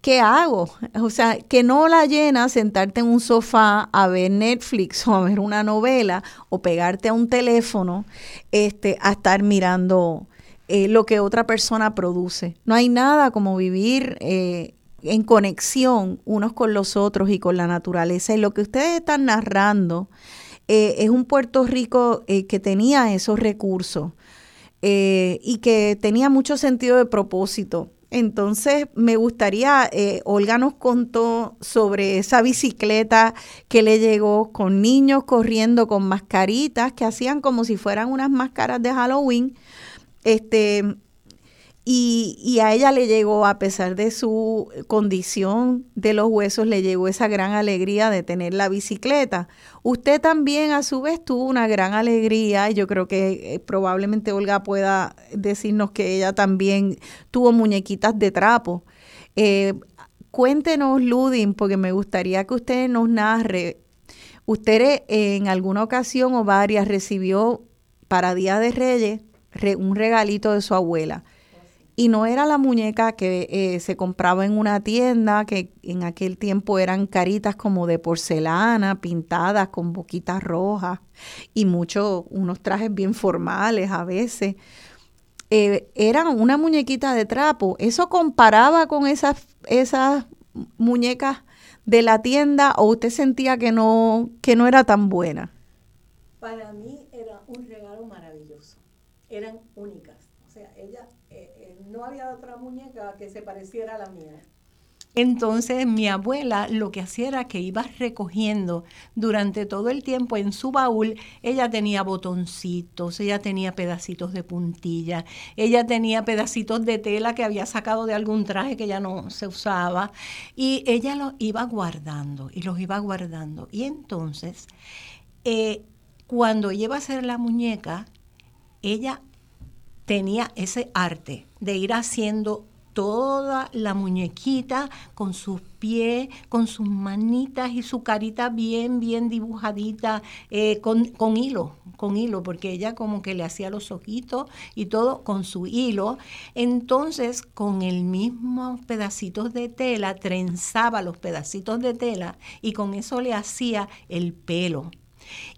¿qué hago? O sea, que no la llena sentarte en un sofá a ver Netflix o a ver una novela o pegarte a un teléfono este, a estar mirando eh, lo que otra persona produce. No hay nada como vivir eh, en conexión unos con los otros y con la naturaleza. Y lo que ustedes están narrando eh, es un Puerto Rico que tenía esos recursos y que tenía mucho sentido de propósito entonces, me gustaría, eh, Olga nos contó sobre esa bicicleta que le llegó con niños corriendo con mascaritas que hacían como si fueran unas máscaras de Halloween. Este, y, a ella le llegó, a pesar de su condición de los huesos, le llegó esa gran alegría de tener la bicicleta. Usted también a su vez tuvo una gran alegría, yo creo que eh, probablemente Olga pueda decirnos que ella también tuvo muñequitas de trapo. Eh, cuéntenos, Ludin, porque me gustaría que usted nos narre. Usted en alguna ocasión o varias recibió para Día de Reyes un regalito de su abuela y no era la muñeca que eh, se compraba en una tienda, que en aquel tiempo eran caritas como de porcelana, pintadas con boquitas rojas y muchos, unos trajes bien formales a veces. Eh, era una muñequita de trapo. Eso comparaba con esas, esas muñecas de la tienda o usted sentía que no, que no era tan buena? Para mí era un regalo maravilloso. Eran otra muñeca que se pareciera a la mía. Entonces mi abuela lo que hacía era que iba recogiendo durante todo el tiempo en su baúl, ella tenía botoncitos, ella tenía pedacitos de puntilla, ella tenía pedacitos de tela que había sacado de algún traje que ya no se usaba y ella los iba guardando y los iba guardando. Y entonces, eh, cuando iba a hacer la muñeca, ella tenía ese arte de ir haciendo toda la muñequita con sus pies, con sus manitas y su carita bien, bien dibujadita, eh, con, con, hilo, con hilo, porque ella como que le hacía los ojitos y todo con su hilo. Entonces, con el mismo pedacitos de tela, trenzaba los pedacitos de tela y con eso le hacía el pelo.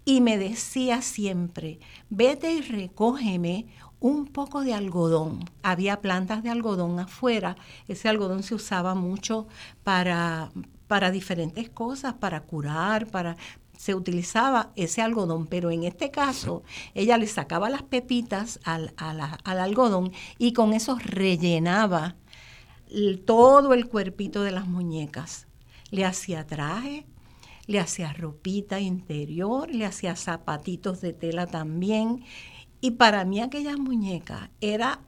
Y me decía siempre, vete y recógeme un poco de algodón. Había plantas de algodón afuera. Ese algodón se usaba mucho para, para diferentes cosas, para curar, para, se utilizaba ese algodón, pero en este caso ella le sacaba las pepitas al, al, algodón y con eso rellenaba todo el cuerpito de las muñecas. Le hacía traje, le hacía ropita interior, le hacía zapatitos de tela también y para mí aquella muñeca era,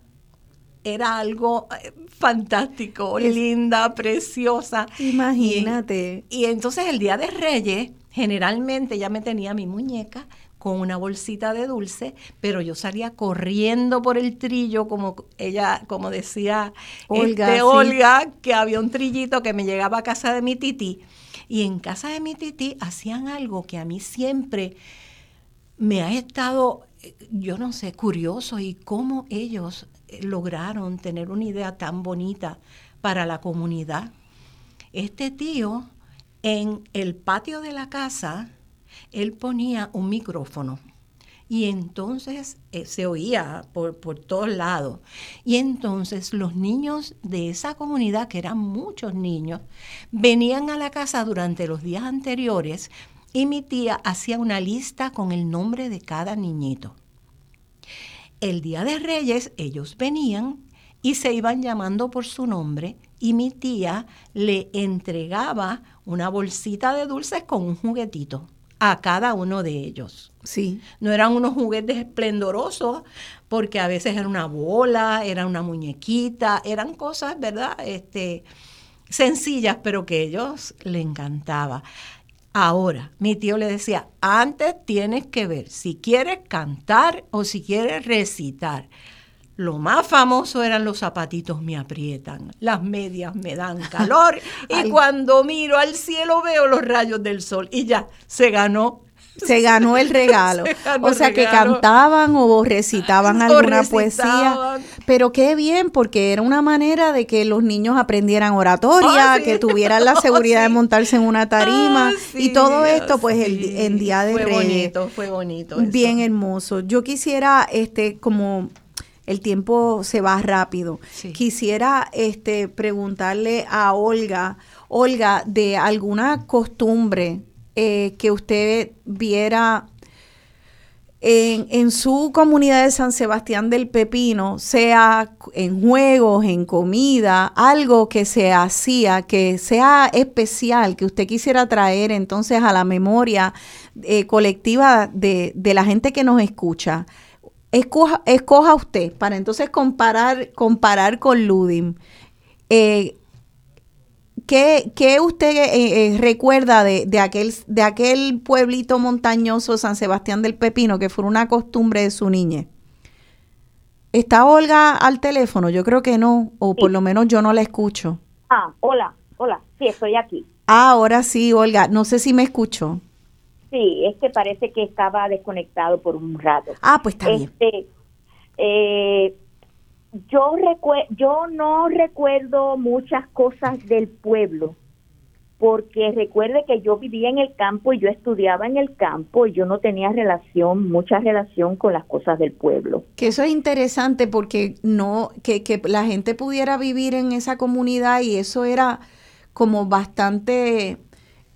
era algo eh, fantástico, linda, preciosa. Imagínate. Y, entonces el día de Reyes, generalmente ya me tenía mi muñeca con una bolsita de dulce, pero yo salía corriendo por el trillo, como ella, como decía Olga, este, Olga que había un trillito que me llegaba a casa de mi titi. Y en casa de mi titi hacían algo que a mí siempre me ha estado yo no sé, curioso y cómo ellos eh, lograron tener una idea tan bonita para la comunidad. Este tío, en el patio de la casa, él ponía un micrófono y entonces eh, se oía por, por todos lados. Y entonces los niños de esa comunidad, que eran muchos niños, venían a la casa durante los días anteriores y mi tía hacía una lista con el nombre de cada niñito. El día de Reyes ellos venían y se iban llamando por su nombre y mi tía le entregaba una bolsita de dulces con un juguetito a cada uno de ellos. Sí. No eran unos juguetes esplendorosos, porque a veces era una bola, era una muñequita, eran cosas, ¿verdad? Este, sencillas, pero que a ellos le encantaba. Ahora, mi tío le decía, antes tienes que ver si quieres cantar o si quieres recitar. Lo más famoso eran los zapatitos me aprietan, las medias me dan calor y cuando miro al cielo veo los rayos del sol y ya se ganó se ganó el regalo. o sea, que cantaban o recitaban alguna poesía. Pero qué bien, porque era una manera de que los niños aprendieran oratoria, ah, que tuvieran la seguridad de montarse en una tarima. Ah, y todo esto, pues, el, en Día de fue bonito, fue bonito. Bien hermoso. Yo quisiera, este, como el tiempo se va rápido. Quisiera este preguntarle a Olga, Olga, de alguna costumbre eh, que usted viera en, en, su comunidad de San Sebastián del Pepino, sea en juegos, en comida, algo que se hacía, que sea especial, que usted quisiera traer entonces a la memoria eh, colectiva de, de, la gente que nos escucha. Escoja, usted para entonces comparar, comparar con Ludim. Eh, ¿Qué, usted eh, eh, recuerda de, aquel, de aquel pueblito montañoso San Sebastián del Pepino que fue una costumbre de su niñez? ¿Está Olga al teléfono? Yo creo que no, o por lo menos yo no la escucho. Ah, hola, hola, sí, estoy aquí. Ah, ahora sí, Olga, no sé si me escucho. Sí, es que parece que estaba desconectado por un rato. Ah, pues está bien. Este, eh, yo, yo no recuerdo muchas cosas del pueblo, porque recuerde que yo vivía en el campo y yo estudiaba en el campo y yo no tenía relación, mucha relación con las cosas del pueblo. Que eso es interesante porque no, que, que la gente pudiera vivir en esa comunidad y eso era como bastante,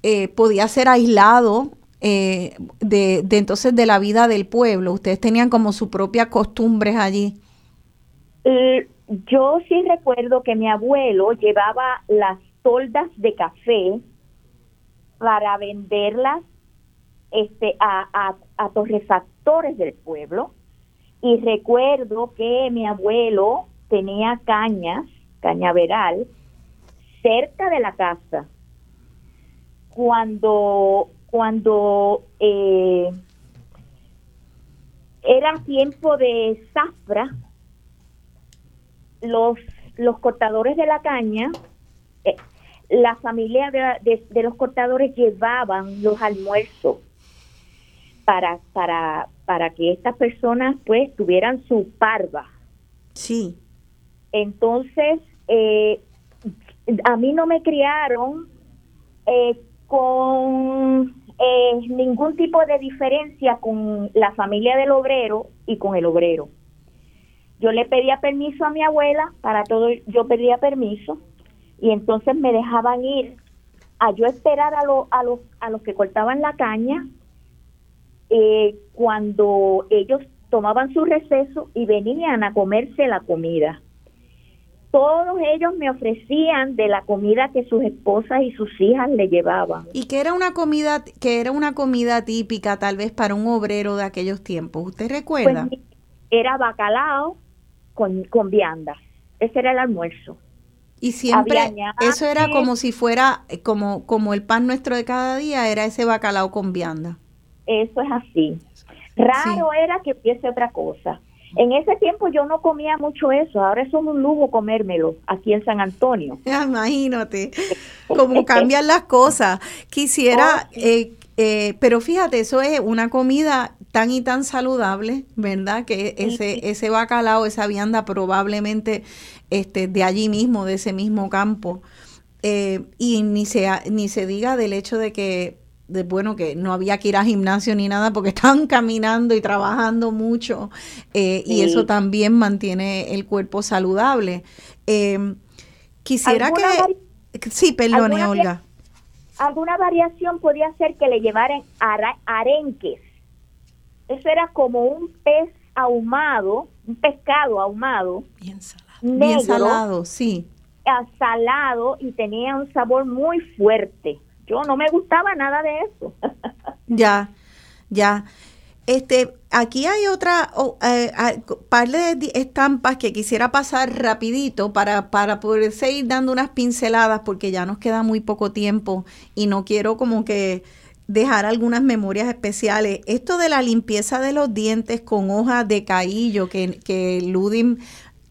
eh, podía ser aislado eh, de, de entonces de la vida del pueblo. Ustedes tenían como sus propias costumbres allí. Eh, yo sí recuerdo que mi abuelo llevaba las toldas de café para venderlas este, a, a, torrefactores del pueblo. Y recuerdo que mi abuelo tenía cañas, cañaveral, cerca de la casa. Cuando, cuando eh, era tiempo de zafra, los, los cortadores de la caña, eh, la familia de, los cortadores llevaban los almuerzos para, para, para que estas personas pues tuvieran su parva. Sí. Entonces, eh, a mí no me criaron eh, con eh, ningún tipo de diferencia con la familia del obrero y con el obrero. Yo le pedía permiso a mi abuela, para todo yo pedía permiso, y entonces me dejaban ir a yo esperar a, a, los, a los que cortaban la caña eh, cuando ellos tomaban su receso y venían a comerse la comida todos ellos me ofrecían de la comida que sus esposas y sus hijas le llevaban. ¿Y que era una comida que era una comida típica tal vez para un obrero de aquellos tiempos? ¿Usted recuerda? Pues, era bacalao con, con vianda. Ese era el almuerzo. Y siempre eso era como si fuera como como el pan nuestro de cada día, era ese bacalao con vianda. Eso es así. Raro era que hubiese otra cosa. En ese tiempo yo no comía mucho eso, ahora es un lujo comérmelo aquí en San Antonio. Imagínate cómo cambian las cosas. Quisiera, oh, eh, eh, pero fíjate, eso es una comida tan y tan saludable, ¿verdad? Que ese, ese bacalao, esa vianda probablemente este, de allí mismo, de ese mismo campo. Eh, y ni se, ni se diga del hecho de que de bueno que no había que ir al gimnasio ni nada porque estaban caminando y trabajando mucho eh, y eso también mantiene el cuerpo saludable. Em, quisiera que... Sí, perdone, Olga. Alguna variación podía ser que le llevaran arenques. Eso era como un pez ahumado, un pescado ahumado. Bien salado. Bien salado, sí. Salado y tenía un sabor muy fuerte yo no me gustaba nada de eso. ya, ya. Este, aquí hay otra eh, par de estampas que quisiera pasar rapidito para, para poder seguir dando unas pinceladas porque ya nos queda muy poco tiempo y no quiero como que dejar algunas memorias especiales. Esto de la limpieza de los dientes con hoja de caillo que, que Ludim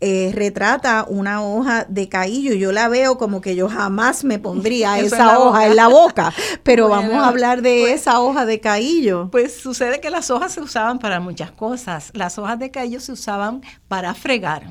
eh, retrata una hoja de caillo. Yo la veo como que yo jamás me pondría esa hoja en la boca, pero vamos a hablar de pues esa hoja de caillo. Pues sucede que las hojas se usaban para muchas cosas. Las hojas de caillo se usaban para fregar.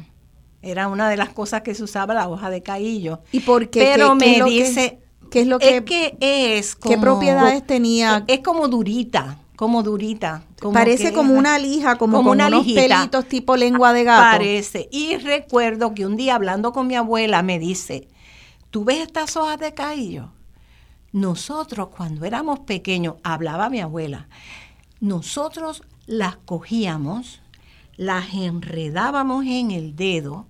Era una de las cosas que se usaba la hoja de caillo. ¿Y por qué? Pero me dice... ¿Qué es lo que, es ¿Qué propiedades tenía? Es como durita como durita. Parece como una lija, como, con unos pelitos tipo lengua de gato. Parece. Y recuerdo que un día hablando con mi abuela me dice, ¿tú ves estas hojas de caillo? Nosotros cuando éramos pequeños, hablaba mi abuela, nosotros las cogíamos, las enredábamos en el dedo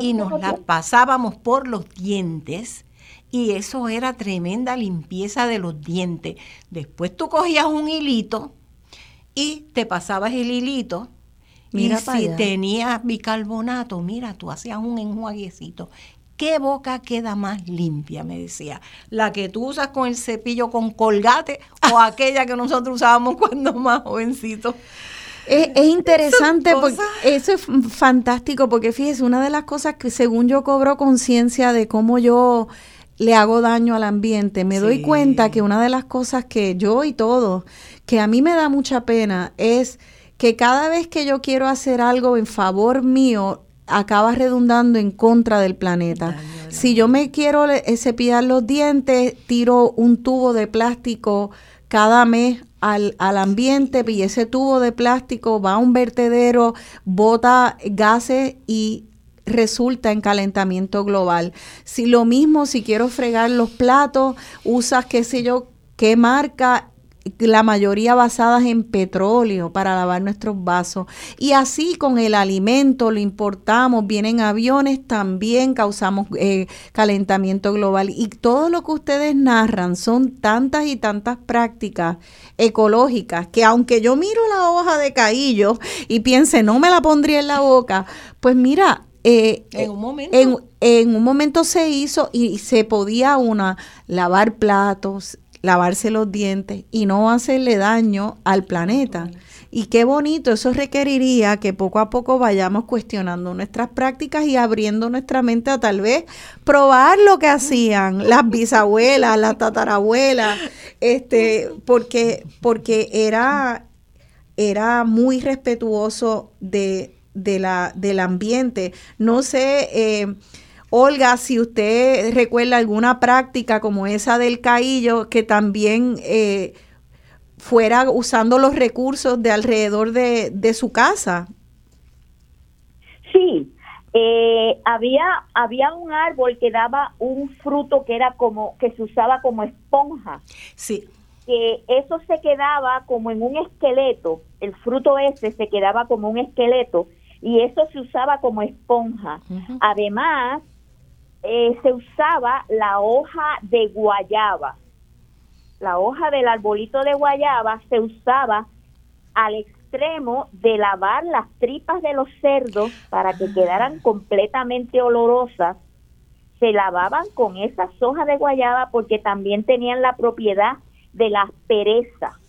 y nos las pasábamos por los dientes y eso era tremenda limpieza de los dientes. Después tú cogías un hilito y te pasabas el hilito. Mira y si tenías bicarbonato, mira, tú hacías un enjuaguecito. ¿Qué boca queda más limpia? Me decía. ¿La que tú usas con el cepillo con colgate o aquella que nosotros usábamos cuando más jovencitos? Es, es, interesante porque eso es fantástico porque fíjese, una de las cosas que según yo cobro conciencia de cómo yo le hago daño al ambiente. Me doy cuenta que una de las cosas que yo y todos, que a mí me da mucha pena, es que cada vez que yo quiero hacer algo en favor mío, acaba redundando en contra del planeta. Si yo me quiero eh, cepillar los dientes, tiro un tubo de plástico cada mes al, al, ambiente y ese tubo de plástico va a un vertedero, bota gases y resulta en calentamiento global. Si lo mismo, si quiero fregar los platos, usas qué sé yo, qué marca la mayoría basadas en petróleo para lavar nuestros vasos. Y así con el alimento lo importamos, vienen aviones, también causamos eh, calentamiento global. Y todo lo que ustedes narran son tantas y tantas prácticas ecológicas que aunque yo miro la hoja de caillo y piense, no me la pondría en la boca, pues mira, eh, en un momento. En, un momento se hizo y se podía una lavar platos, lavarse los dientes y no hacerle daño al planeta. Y qué bonito, eso requeriría que poco a poco vayamos cuestionando nuestras prácticas y abriendo nuestra mente a tal vez probar lo que hacían las bisabuelas, las tatarabuelas, este, porque, porque era, era muy respetuoso de, de la, del ambiente. No sé, eh, Olga, si usted recuerda alguna práctica como esa del caillo que también eh, fuera usando los recursos de alrededor de, de su casa. Sí, eh, había había un árbol que daba un fruto que era como que se usaba como esponja. Sí. Que eso se quedaba como en un esqueleto, el fruto ese se quedaba como un esqueleto y eso se usaba como esponja. Además, eh, se usaba la hoja de guayaba. La hoja del arbolito de guayaba se usaba al extremo de lavar las tripas de los cerdos para que quedaran completamente olorosas. Se lavaban con esas hojas de guayaba porque también tenían la propiedad de la pereza.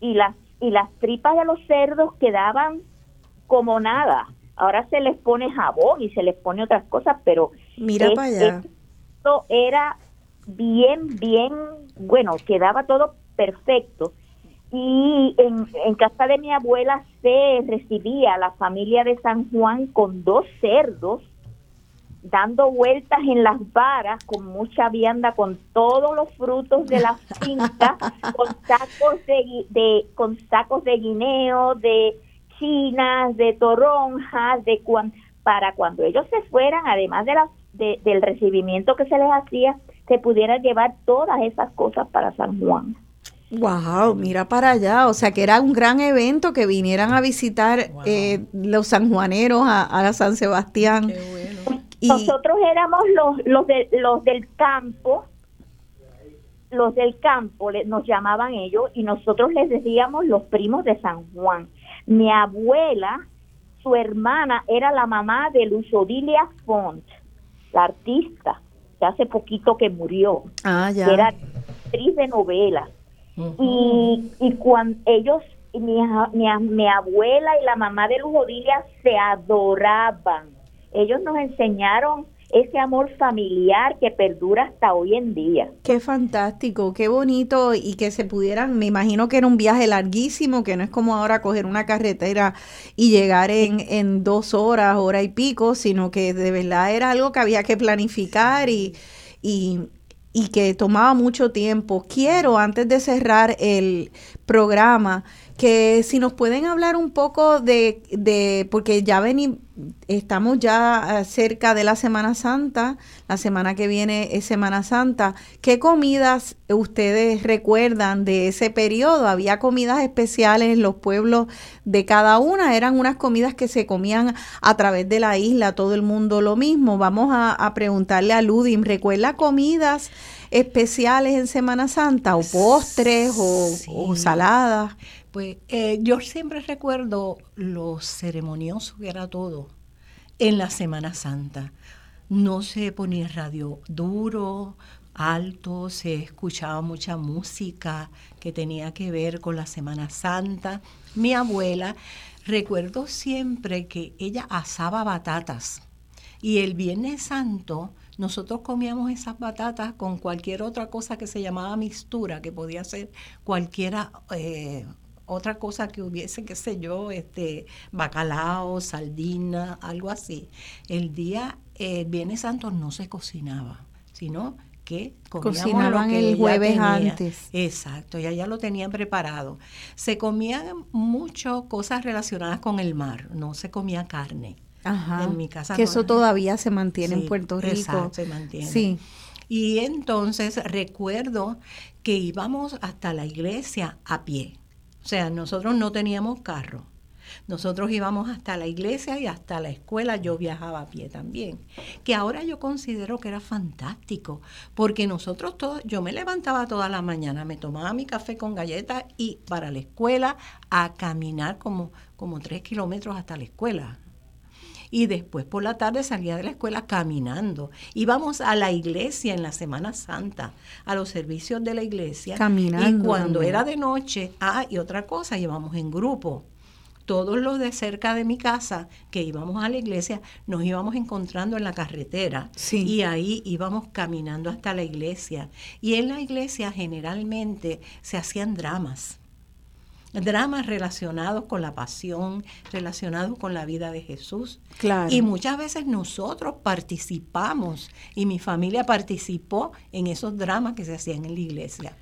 Y las, y las tripas de los cerdos quedaban como nada. Ahora se les pone jabón y se les pone otras cosas, pero mira para allá. Esto era bien, bien, bueno, quedaba todo perfecto. Y en, en casa de mi abuela se recibía la familia de San Juan con dos cerdos dando vueltas en las varas con mucha vianda, con todos los frutos de la finca, con sacos de, de, con sacos de guineo, de chinas, de toronjas, de para cuando ellos se fueran, además de la, del recibimiento que se les hacía, se pudieran llevar todas esas cosas para San Juan. Wow, mira para allá, o sea que era un gran evento que vinieran a visitar eh, los sanjuaneros a, a San Sebastián. Nosotros éramos los, los, de, los del campo, los del campo nos llamaban ellos y nosotros les decíamos los primos de San Juan. Mi abuela, su hermana, era la mamá de Luz Odilia Font, la artista, que hace poquito que murió. Ah, ya. era actriz de novelas. Y, y cuando ellos, mi, mi, mi abuela y la mamá de Luz Odilia se adoraban. Ellos nos enseñaron ese amor familiar que perdura hasta hoy en día. Qué fantástico, qué bonito y que se pudieran, me imagino que era un viaje larguísimo, que no es como ahora coger una carretera y llegar en, en dos horas, hora y pico, sino que de verdad era algo que había que planificar y, y, y que tomaba mucho tiempo. Quiero, antes de cerrar el programa, que si nos pueden hablar un poco de, de porque ya vení, estamos ya cerca de la Semana Santa, la semana que viene es Semana Santa, ¿qué comidas ustedes recuerdan de ese periodo? ¿Había comidas especiales en los pueblos de cada una? ¿Eran unas comidas que se comían a través de la isla, todo el mundo lo mismo? Vamos a, preguntarle a Ludim, ¿recuerda comidas especiales en Semana Santa o postres o, o saladas? Pues eh, yo siempre recuerdo lo ceremonioso que era todo en la Semana Santa. No se ponía radio duro, alto, se escuchaba mucha música que tenía que ver con la Semana Santa. Mi abuela, recuerdo siempre que ella asaba batatas y el Viernes Santo nosotros comíamos esas batatas con cualquier otra cosa que se llamaba mixtura, que podía ser cualquiera, eh, otra cosa que hubiese, qué sé yo, este, bacalao, sardina, algo así. El día eh, Viernes Santo no se cocinaba, sino que cocinaban el jueves antes. Exacto, ya ya lo tenían preparado. Se comían mucho cosas relacionadas con el mar, no se comía carne. Ajá, en mi casa. Que eso todavía se mantiene en Puerto Rico. Exacto, se mantiene. Sí. Y entonces recuerdo que íbamos hasta la iglesia a pie. O sea, nosotros no teníamos carro. Nosotros íbamos hasta la iglesia y hasta la escuela, yo viajaba a pie también, que ahora yo considero que era fantástico, porque nosotros todos, yo me levantaba toda la mañana, me tomaba mi café con galletas y para la escuela a caminar como, como tres kilómetros hasta la escuela. Y después por la tarde salía de la escuela caminando. Íbamos a la iglesia en la Semana Santa, a los servicios de la iglesia. Caminando. Y cuando era de noche, ah, y otra cosa, íbamos en grupo todos los de cerca de mi casa que íbamos a la iglesia, nos íbamos encontrando en la carretera y ahí íbamos caminando hasta la iglesia. Y en la iglesia generalmente se hacían dramas dramas relacionados con la pasión, relacionados con la vida de Jesús. Claro. Y muchas veces nosotros participamos y mi familia participó en esos dramas que se hacían en la iglesia.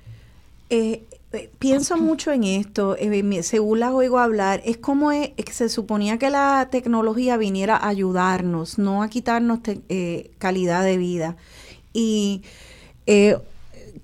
Eh, eh, pienso mucho en esto, eh, según las oigo hablar, es como se suponía que la tecnología viniera a ayudarnos, no a quitarnos calidad de vida. Y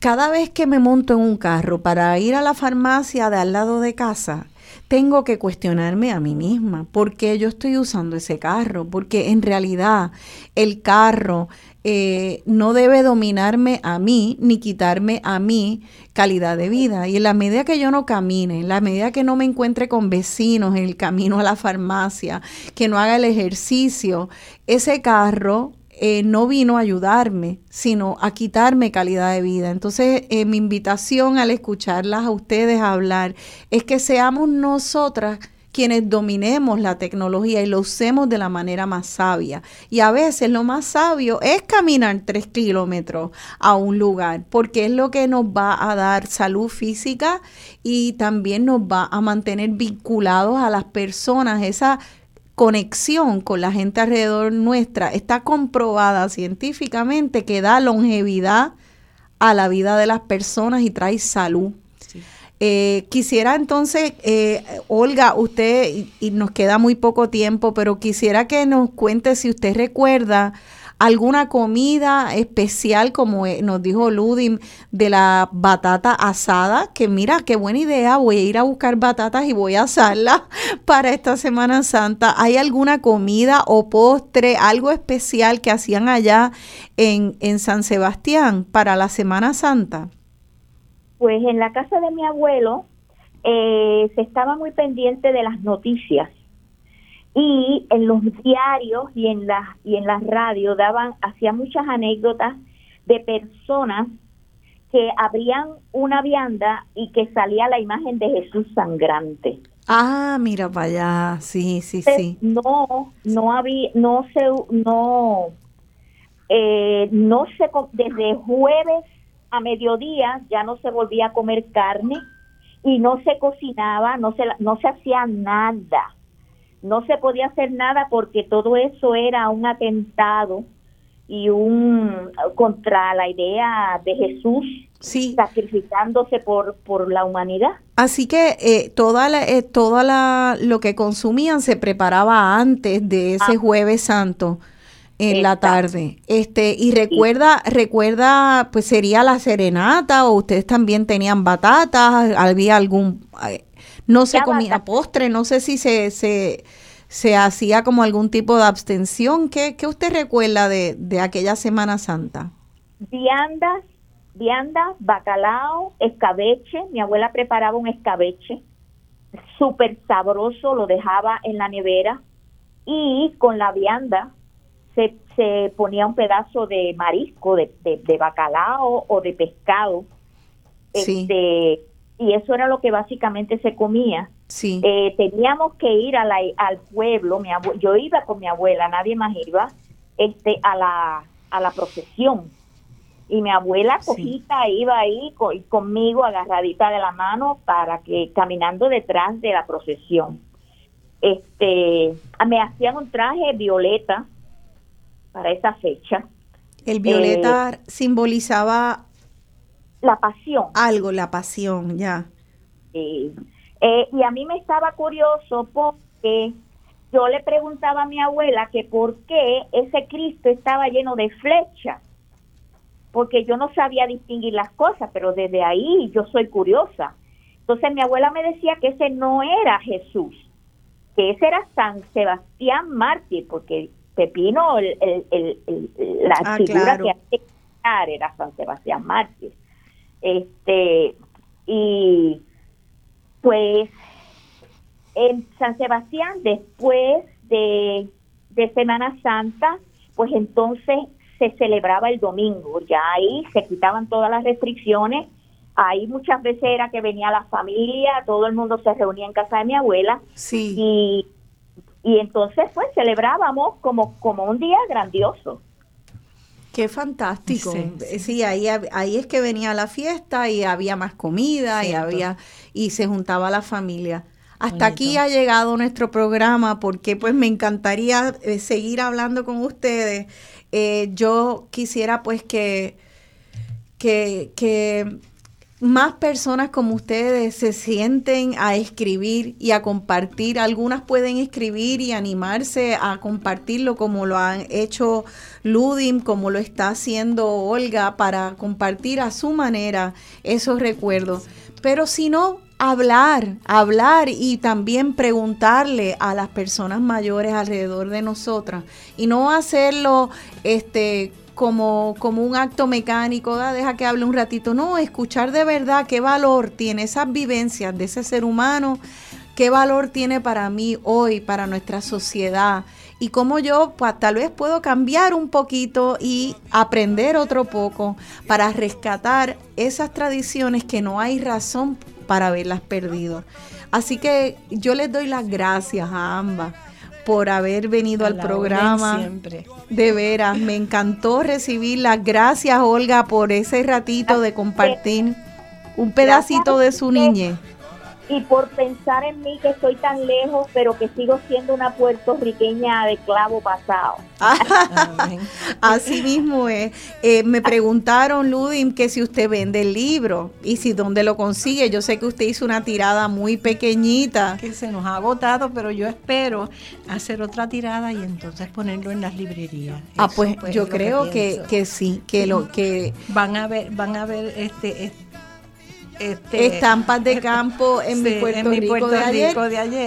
cada vez que me monto en un carro para ir a la farmacia de al lado de casa, tengo que cuestionarme a mí misma por qué yo estoy usando ese carro, porque en realidad el carro eh, no debe dominarme a mí ni quitarme a mí calidad de vida. Y en la medida que yo no camine, en la medida que no me encuentre con vecinos en el camino a la farmacia, que no haga el ejercicio, ese carro eh, no vino a ayudarme, sino a quitarme calidad de vida. Entonces, eh, mi invitación al escucharlas a ustedes hablar es que seamos nosotras quienes dominemos la tecnología y lo usemos de la manera más sabia. Y a veces lo más sabio es caminar tres kilómetros a un lugar, porque es lo que nos va a dar salud física y también nos va a mantener vinculados a las personas. Esa conexión con la gente alrededor nuestra está comprobada científicamente que da longevidad a la vida de las personas y trae salud. Eh, quisiera entonces, eh, Olga, usted, y, nos queda muy poco tiempo, pero quisiera que nos cuente si usted recuerda alguna comida especial, como eh, nos dijo Ludim, de la batata asada, que mira, qué buena idea, voy a ir a buscar batatas y voy a asarla para esta Semana Santa. ¿Hay alguna comida o postre, algo especial que hacían allá en, en San Sebastián para la Semana Santa? Pues en la casa de mi abuelo eh, se estaba muy pendiente de las noticias y en los diarios y en las y en las radios daban hacía muchas anécdotas de personas que abrían una vianda y que salía la imagen de Jesús sangrante. Ah, mira para allá, sí, sí, sí. No, no había, no se, no, eh, no se, desde jueves a mediodía ya no se volvía a comer carne y no se cocinaba, no se, no se hacía nada. No se podía hacer nada porque todo eso era un atentado y un contra la idea de Jesús sacrificándose por, por la humanidad. Así que eh, toda la, eh, toda la, lo que consumían se preparaba antes de ese ah. jueves santo en la tarde. Este, y recuerda, recuerda, pues sería la serenata o ustedes también tenían batatas, había algún no se comía postre, no sé si se, se, se hacía como algún tipo de abstención. ¿Qué, qué usted recuerda de, de aquella Semana Santa? Viandas, viandas, bacalao, escabeche. Mi abuela preparaba un escabeche súper sabroso, lo dejaba en la nevera y con la vianda se, se ponía un pedazo de marisco, de, de, bacalao o de pescado. Este, y eso era lo que básicamente se comía. Sí. Eh, teníamos que ir a la, al pueblo, mi yo iba con mi abuela, nadie más iba, este, a la, a la procesión. Y mi abuela cojita iba ahí conmigo agarradita de la mano para que caminando detrás de la procesión. Este, me hacían un traje violeta, para esa fecha. El violeta eh, simbolizaba la pasión. Algo, la pasión, ya. Eh, y a mí me estaba curioso porque yo le preguntaba a mi abuela que por qué ese Cristo estaba lleno de flechas. porque yo no sabía distinguir las cosas, pero desde ahí yo soy curiosa. Entonces mi abuela me decía que ese no era Jesús, que ese era San Sebastián Mártir, porque Pepino, el, la ah, figura que que era San Sebastián Mártir. Este, y pues en San Sebastián, después de, de Semana Santa, pues entonces se celebraba el domingo, ya ahí se quitaban todas las restricciones, ahí muchas veces era que venía la familia, todo el mundo se reunía en casa de mi abuela sí. y, y entonces pues celebrábamos como, como un día grandioso. Qué fantástico. Sí, ahí, ahí es que venía la fiesta y había más comida y había y se juntaba la familia. Hasta aquí ha llegado nuestro programa porque pues me encantaría eh, seguir hablando con ustedes. Eh, yo quisiera pues que, que, que más personas como ustedes se sienten a escribir y a compartir. Algunas pueden escribir y animarse a compartirlo como lo han hecho Ludim, como lo está haciendo Olga, para compartir a su manera esos recuerdos. Pero si no, hablar, hablar y también preguntarle a las personas mayores alrededor de nosotras y no hacerlo este como, como un acto mecánico, deja que hable un ratito, no, escuchar de verdad qué valor tiene esas vivencias de ese ser humano, qué valor tiene para mí hoy, para nuestra sociedad y cómo yo pues, tal vez puedo cambiar un poquito y aprender otro poco para rescatar esas tradiciones que no hay razón para haberlas perdido. Así que yo les doy las gracias a ambas por haber venido al programa. Siempre. De veras, me encantó recibirlas. Gracias, Olga, por ese ratito de compartir un pedacito de su niñez y por pensar en mí que estoy tan lejos, pero que sigo siendo una puertorriqueña de clavo pasado. Así mismo es. Eh, me preguntaron, Ludim, que si usted vende el libro y si dónde lo consigue. Yo sé que usted hizo una tirada muy pequeñita. Que se nos ha agotado, pero yo espero hacer otra tirada y entonces ponerlo en las librerías. Ah, pues, pues yo creo que, que, sí, que lo que van a ver, van a ver este, este este, estampas de campo en, mi, Puerto Rico, de, ayer.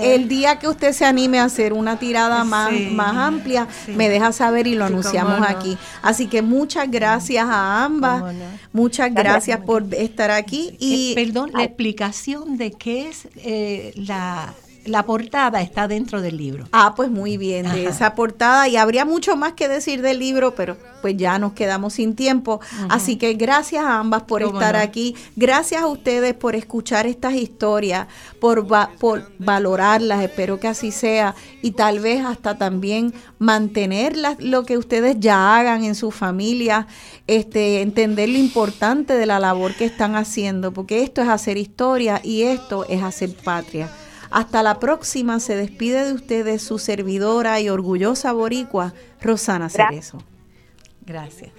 El día que usted se anime a hacer una tirada más, más amplia, me deja saber y lo anunciamos aquí. Así que muchas gracias a ambas. Muchas gracias por estar aquí. Y, eh, perdón, la explicación de qué es eh, la la portada está dentro del libro. Ah, pues muy bien, de esa portada. Y habría mucho más que decir del libro, pero pues ya nos quedamos sin tiempo. Así que gracias a ambas por estar aquí. Gracias a ustedes por escuchar estas historias, por, por valorarlas. Espero que así sea. Y tal vez hasta también mantener lo que ustedes ya hagan en su familia. Este, entender lo importante de la labor que están haciendo, porque esto es hacer historia y esto es hacer patria. Hasta la próxima se despide de ustedes su servidora y orgullosa boricua, Rosana Cerezo. Gracias.